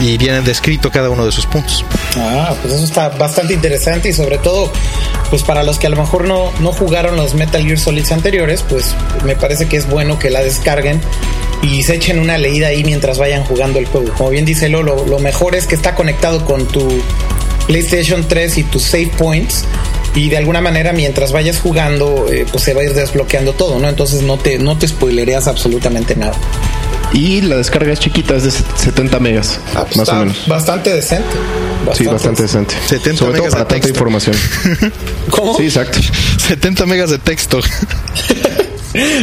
y vienen descrito cada uno de sus puntos. Ah, pues eso está bastante interesante y sobre todo, pues para los que a lo mejor no, no jugaron los Metal Gear Solids anteriores, pues me parece que es bueno que la descarguen y se echen una leída ahí mientras vayan jugando el juego. Como bien dice Lolo, lo mejor es que está conectado con tu PlayStation 3 y tus save points y de alguna manera mientras vayas jugando eh, pues se va a ir desbloqueando todo, ¿no? Entonces no te, no te spoilereas absolutamente nada. Y la descarga es chiquita, es de 70 megas, Ah, pues más está o menos. Bastante decente. Sí, bastante decente. 70 Sobre todo megas de para tanta texto. información. [LAUGHS] ¿Cómo? Sí, exacto. [LAUGHS] 70 megas de texto. [LAUGHS]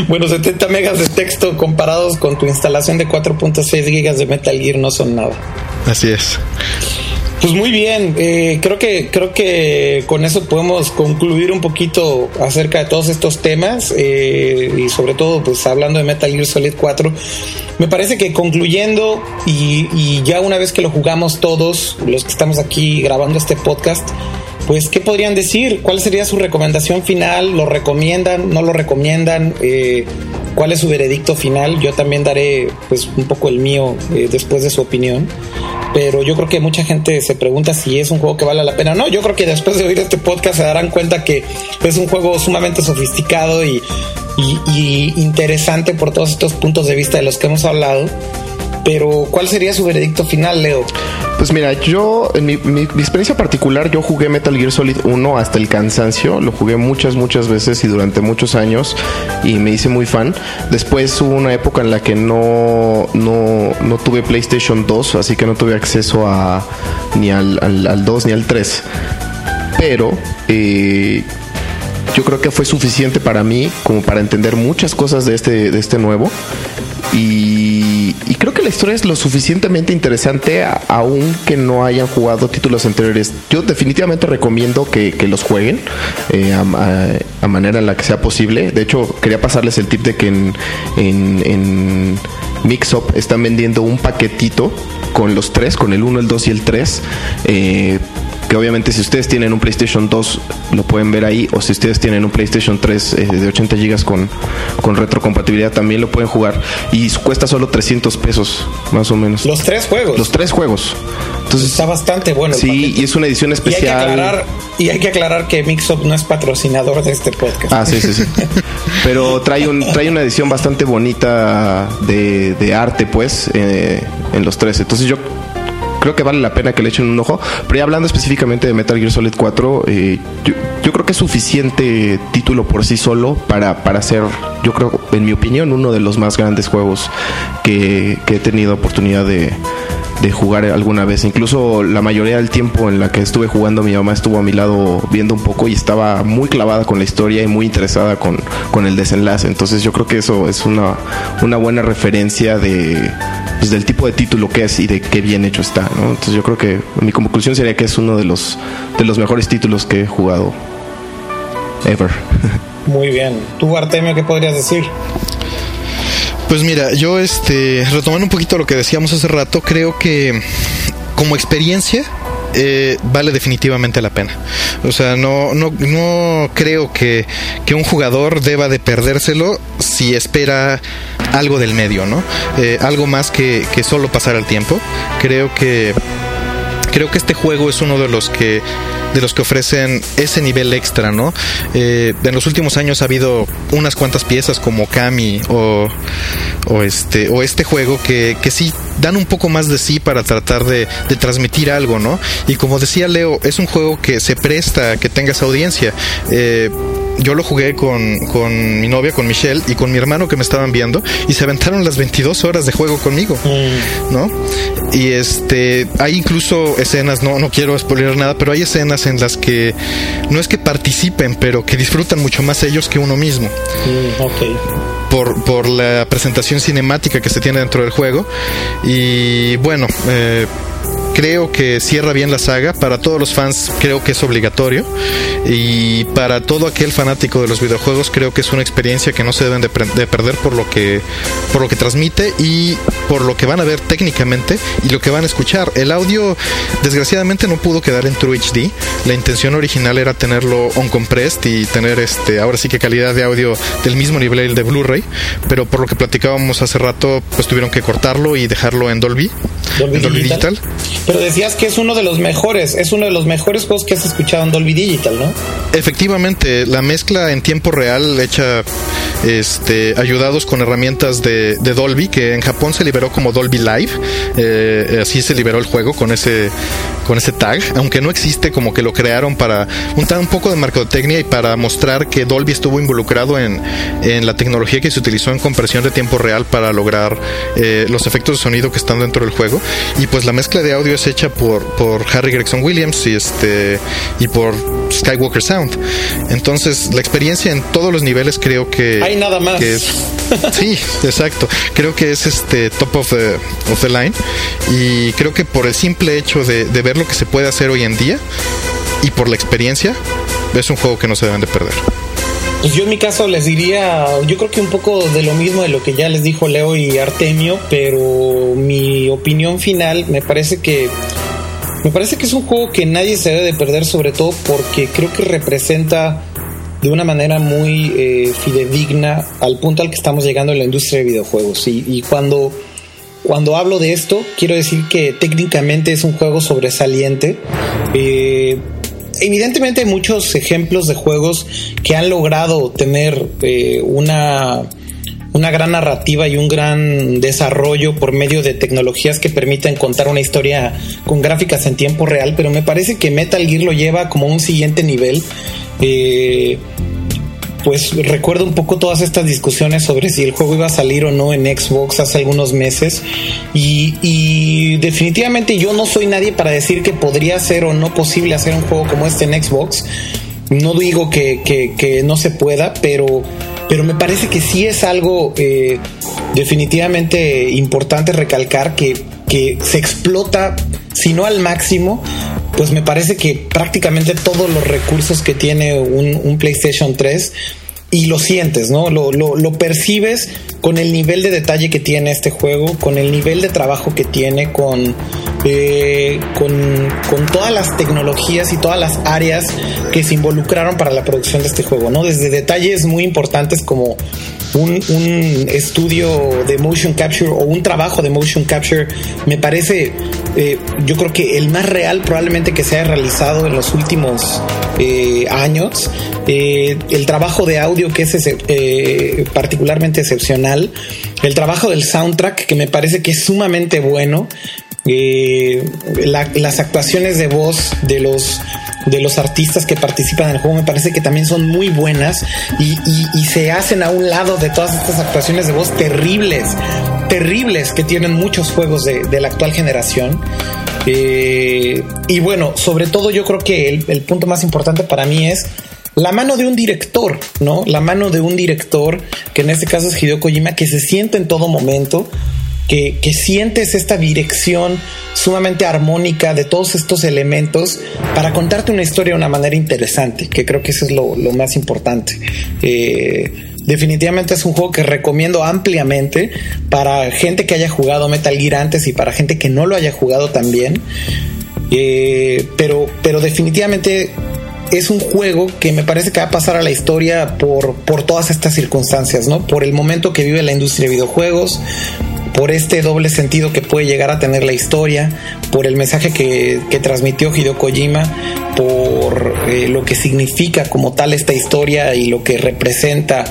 Bueno, 70 megas de texto comparados con tu instalación de 4.6 gigas de Metal Gear no son nada. Así es. Pues muy bien, eh, creo que creo que con eso podemos concluir un poquito acerca de todos estos temas eh, y sobre todo pues hablando de Metal Gear Solid 4. Me parece que concluyendo y, y ya una vez que lo jugamos todos los que estamos aquí grabando este podcast, pues qué podrían decir, cuál sería su recomendación final, lo recomiendan, no lo recomiendan, Eh, cuál es su veredicto final. Yo también daré pues un poco el mío eh, después de su opinión pero yo creo que mucha gente se pregunta si es un juego que vale la pena. No, yo creo que después de oír este podcast se darán cuenta que es un juego sumamente sofisticado y, y- y interesante por todos estos puntos de vista de los que hemos hablado. Pero, ¿cuál sería su veredicto final, Leo? Pues mira, yo, en mi, mi- experiencia particular, yo jugué Metal Gear Solid 1 hasta el cansancio. Lo jugué muchas, muchas veces y durante muchos años y me hice muy fan. Después hubo una época en la que no, no, no tuve PlayStation 2, así que no tuve acceso a ni al, al, al 2 ni al 3. Pero eh, yo creo que fue suficiente para mí como para entender muchas cosas de este, de este nuevo. Y, y creo que la historia es lo suficientemente interesante, a- aunque no hayan jugado títulos anteriores. Yo definitivamente recomiendo que, que los jueguen eh, a, manera en la que sea posible. De hecho, quería pasarles el tip de que en, en, en Mixup están vendiendo un paquetito con los tres, con el 1, el 2 y el 3. Eh, que obviamente si ustedes tienen un PlayStation 2 lo pueden ver ahí o si ustedes tienen un PlayStation 3 eh, de 80 GB con, con retrocompatibilidad también lo pueden jugar y cuesta solo 300 pesos más o menos. Los tres juegos. Los tres juegos. Entonces, Está bastante bueno. el sí, paquete. y es una edición Y hay, que especial. aclarar, y hay que aclarar que Mixup no es patrocinador de este podcast. Ah, sí, sí, sí. [LAUGHS] Pero trae un trae una edición bastante bonita de, de arte, pues, eh, en los tres. Entonces yo creo que vale la pena que le echen un ojo. Pero ya hablando específicamente de Metal Gear Solid 4, eh, yo, yo creo que es suficiente título por sí solo para, para ser, yo creo, en mi opinión, uno de los más grandes juegos que, que he tenido oportunidad de, de jugar alguna vez. Incluso la mayoría del tiempo en la que estuve jugando, mi mamá estuvo a mi lado viendo un poco y estaba muy clavada con la historia y muy interesada con, con el desenlace. Entonces yo creo que eso es una, una buena referencia de pues, del tipo de título que es y de qué bien hecho está. ¿no? Entonces yo creo que mi conclusión sería que es uno de los, de los mejores títulos que he jugado ever. [LAUGHS] Muy bien. ¿Tú, Artemio, qué podrías decir? Pues mira, yo este, retomando un poquito lo que decíamos hace rato, creo que como experiencia eh, vale definitivamente la pena. O sea, no, no, no creo que, que un jugador deba de perdérselo si espera algo del medio, ¿no? Eh, algo más que, que solo pasar el tiempo. Creo que creo que este juego es uno de los que de los que ofrecen ese nivel extra, ¿no? Eh, en los últimos años ha habido unas cuantas piezas como Kami o, o este o este juego que, que sí dan un poco más de sí para tratar de, de transmitir algo, ¿no? Y como decía Leo, es un juego que se presta a que tengas audiencia. Eh, yo lo jugué con, con mi novia, con Michelle y con mi hermano que me estaban viendo y se aventaron las 22 horas de juego conmigo, ¿no? Y este, hay incluso escenas, no, no quiero spoiler nada, pero hay escenas en las que no es que participen, pero que disfrutan mucho más ellos que uno mismo. Mm, ok. Por, por la presentación cinemática que se tiene dentro del juego. Y bueno, eh, creo que cierra bien la saga. Para todos los fans creo que es obligatorio. Y para todo aquel fanático de los videojuegos creo que es una experiencia que no se deben de, perder por lo que por lo que transmite y por lo que van a ver técnicamente y lo que van a escuchar. El audio desgraciadamente no pudo quedar en True HD. La intención original era tenerlo on compressed y tener este ahora sí que calidad de audio del mismo nivel de Blu-ray, pero por lo que platicábamos hace rato pues tuvieron que cortarlo y dejarlo en Dolby, Dolby, Digital. Pero decías que es uno de los mejores, es uno de los mejores juegos que has escuchado en Dolby Digital, ¿no? Efectivamente, la mezcla en tiempo real hecha este, ayudados con herramientas de, Dolby, que en Japón se liberó como Dolby Live, eh, así se liberó el juego con ese, con ese tag, aunque no existe como que lo crearon para un, un poco de mercadotecnia y para mostrar que Dolby estuvo involucrado en, en la tecnología que se utilizó en compresión de tiempo real para lograr eh, los efectos de sonido que están dentro del juego. Y pues la mezcla de audio es hecha por, por Harry Gregson Williams y, este, y por Skywalker Sound. Entonces, la experiencia en todos los niveles creo que. Hay nada más. [LAUGHS] sí, exacto. Creo que es este top of the, of the line. Y creo que por el simple hecho de, de ver lo que se puede hacer hoy en día y por la experiencia, es un juego que no se deben de perder. Pues yo en mi caso les diría, yo creo que un poco de lo mismo de lo que ya les dijo Leo y Artemio, pero mi opinión final me parece que me parece que es un juego que nadie se debe de perder, sobre todo porque creo que representa de una manera muy eh, fidedigna al punto al que estamos llegando en la industria de videojuegos. Y, cuando, cuando hablo de esto, quiero decir que técnicamente es un juego sobresaliente. Eh, evidentemente hay muchos ejemplos de juegos que han logrado tener eh, una una gran narrativa y un gran desarrollo por medio de tecnologías que permiten contar una historia con gráficas en tiempo real, pero me parece que Metal Gear lo lleva como un siguiente nivel. Eh, pues recuerdo un poco todas estas discusiones sobre si el juego iba a salir o no en Xbox hace algunos meses y, definitivamente yo no soy nadie para decir que podría ser o no posible hacer un juego como este en Xbox. No digo que, no se pueda, pero pero me parece que sí es algo eh, definitivamente importante recalcar que, que se explota, si no al máximo, pues me parece que prácticamente todos los recursos que tiene un, un PlayStation 3 y lo sientes, ¿no? Lo, lo, lo, percibes con el nivel de detalle que tiene este juego, con el nivel de trabajo que tiene, con, eh, con, con, todas las tecnologías y todas las áreas que se involucraron para la producción de este juego, ¿no? Desde detalles muy importantes como un, estudio de motion capture o un trabajo de motion capture me parece eh, yo creo que el más real probablemente que se haya realizado en los últimos eh, años. Eh, el trabajo de audio que es particularmente excepcional. El trabajo del soundtrack que me parece que es sumamente bueno las actuaciones de voz de los de los artistas que participan en el juego me parece que también son muy buenas y, se hacen a un lado de todas estas actuaciones de voz terribles, terribles que tienen muchos juegos de, la actual generación. Eh, y bueno, sobre todo yo creo que el, el punto más importante para mí es la mano de un director, ¿no? La mano de un director, que en este caso es Hideo Kojima, que se siente en todo momento, que, sientes esta dirección sumamente armónica de todos estos elementos para contarte una historia de una manera interesante, que creo que eso es lo, más importante. Eh, definitivamente es un juego que recomiendo ampliamente para gente que haya jugado Metal Gear antes y para gente que no lo haya jugado también. Eh, pero, pero definitivamente es un juego que me parece que va a pasar a la historia por, por todas estas circunstancias, ¿no? Por el momento que vive la industria de videojuegos, por este doble sentido que puede llegar a tener la historia, por el mensaje que, transmitió Hideo Kojima, por eh, lo que significa como tal esta historia y lo que representa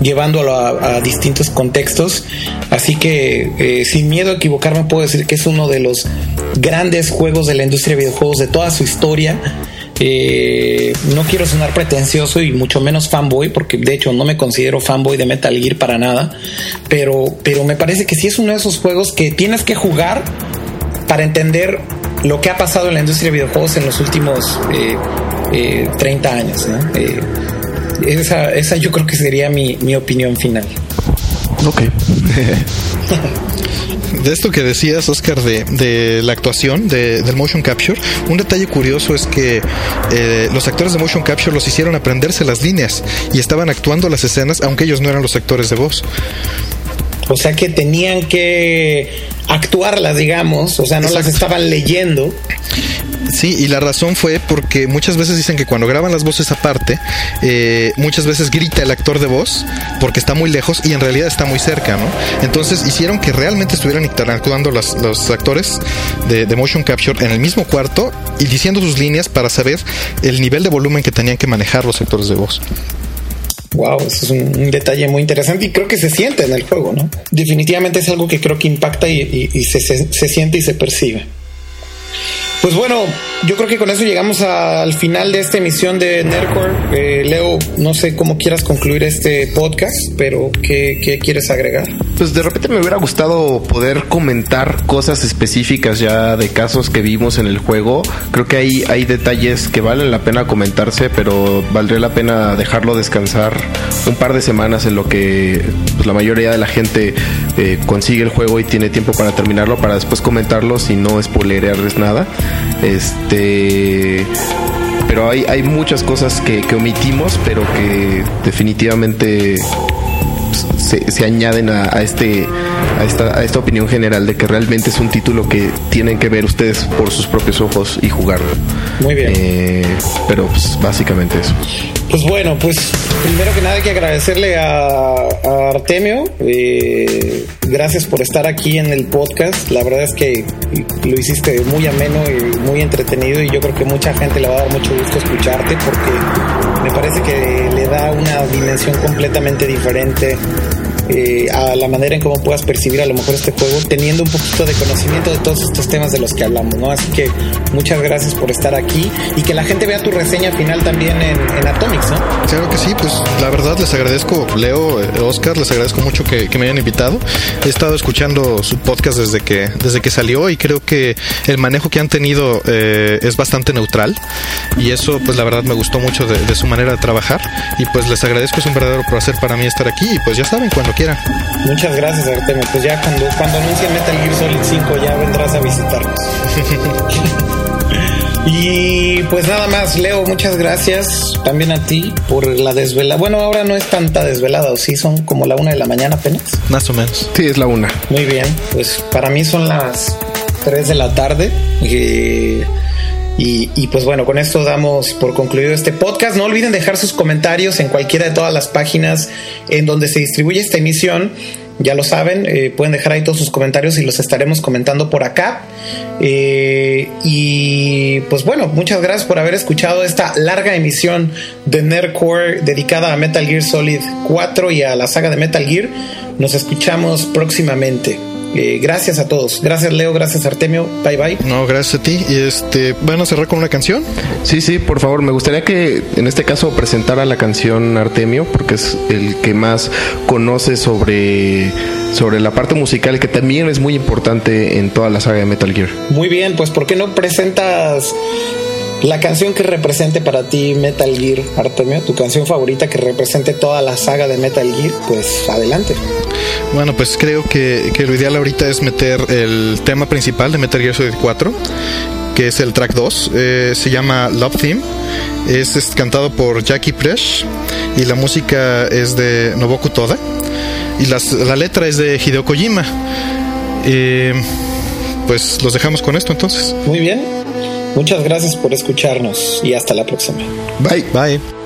llevándolo a, distintos contextos. Así que eh, sin miedo a equivocarme puedo decir que es uno de los grandes juegos de la industria de videojuegos de toda su historia eh, no quiero sonar pretencioso y mucho menos fanboy, porque de hecho no me considero fanboy de Metal Gear para nada, pero, pero me parece que sí es uno de esos juegos que tienes que jugar para entender lo que ha pasado en la industria de videojuegos en los últimos 30 eh, eh, años. esa, esa yo creo que sería mi, mi opinión final. Ok. [LAUGHS] de esto que decías, Oscar, de, de la actuación, de, del motion capture, un detalle curioso es que eh, los actores de motion capture los hicieron aprenderse las líneas y estaban actuando las escenas, aunque ellos no eran los actores de voz. O sea que tenían que actuarlas, digamos, o sea, no las estaban leyendo. Sí, y la razón fue porque muchas veces dicen que cuando graban las voces aparte, eh, muchas veces grita el actor de voz porque está muy lejos y en realidad está muy cerca, ¿no? Entonces hicieron que realmente estuvieran interactuando los, los actores de, motion capture en el mismo cuarto y diciendo sus líneas para saber el nivel de volumen que tenían que manejar los actores de voz. Wow, eso es un, detalle muy interesante y creo que se siente en el juego, ¿no? Definitivamente es algo que creo que impacta y, y, se, se siente y se percibe. Pues bueno, yo creo que con eso llegamos al final de esta emisión de Nerdcore. Eh, Leo, no sé cómo quieras concluir este podcast, pero ¿qué, ¿qué, quieres agregar? Pues de repente me hubiera gustado poder comentar cosas específicas ya de casos que vimos en el juego. Creo que hay, hay detalles que valen la pena comentarse, pero valdría la pena dejarlo descansar un par de semanas en lo que pues, la mayoría de la gente eh, consigue el juego y tiene tiempo para terminarlo para después comentarlo y no spoilerearles nada. Este. Pero hay, hay muchas cosas que omitimos, pero que definitivamente se, se, añaden a, a este a esta, a esta opinión general de que realmente es un título que tienen que ver ustedes por sus propios ojos y jugarlo. Muy bien. Eh, pero pues básicamente eso. Pues bueno, pues primero que nada hay que agradecerle a, a Artemio. Eh, gracias por estar aquí en el podcast. La verdad es que lo hiciste muy ameno y muy entretenido y yo creo que mucha gente le va a dar mucho gusto escucharte porque parece que le da una dimensión completamente diferente eh, a la manera en cómo puedas percibir a lo mejor este juego, teniendo un poquito de conocimiento de todos estos temas de los que hablamos, ¿no? Así que muchas gracias por estar aquí y que la gente vea tu reseña final también en, en Atomics, ¿no? Claro que sí, pues la verdad les agradezco, Leo, eh, Oscar, les agradezco mucho que, que, me hayan invitado. He estado escuchando su podcast desde que, desde que salió y creo que el manejo que han tenido eh, es bastante neutral y eso pues la verdad me gustó mucho de, de, su manera de trabajar y pues les agradezco, es un verdadero placer para mí estar aquí y pues ya saben, cuando quieran. Muchas gracias, Artemio. Pues ya cuando, cuando anuncien Metal Gear Solid 5 ya vendrás a visitarnos. [LAUGHS] y pues nada más, Leo, muchas gracias también a ti por la desvelada. Bueno, ahora no es tanta desvelada, ¿o sí? Son como la una de la mañana apenas. Más o menos. Sí, es la una. Muy bien, pues para mí son las 3 de la tarde. Y y, pues bueno, con esto damos por concluido este podcast. No olviden dejar sus comentarios en cualquiera de todas las páginas en donde se distribuye esta emisión. Ya lo saben, eh, pueden dejar ahí todos sus comentarios y los estaremos comentando por acá. Eh, y pues bueno, muchas gracias por haber escuchado esta larga emisión de Nerdcore dedicada a Metal Gear Solid 4 y a la saga de Metal Gear. Nos escuchamos próximamente. Eh, gracias a todos. Gracias Leo, gracias Artemio. Bye bye. No, gracias a ti. Y este, ¿van a cerrar con una canción? Sí, sí, por favor. Me gustaría que en este caso presentara la canción Artemio, porque es el que más conoce sobre, sobre la parte musical, que también es muy importante en toda la saga de Metal Gear. Muy bien, pues ¿por qué no presentas la canción que represente para ti Metal Gear, Artemio, tu canción favorita que represente toda la saga de Metal Gear, pues adelante. Bueno, pues creo que, que, lo ideal ahorita es meter el tema principal de Metal Gear Solid 4, que es el track 2. Eh, se llama Love Theme. Es, es, cantado por Jackie Presh y la música es de Noboku Toda. Y las, la letra es de Hideo Kojima. Eh, pues los dejamos con esto entonces. Muy bien. Muchas gracias por escucharnos y hasta la próxima. Bye. Bye.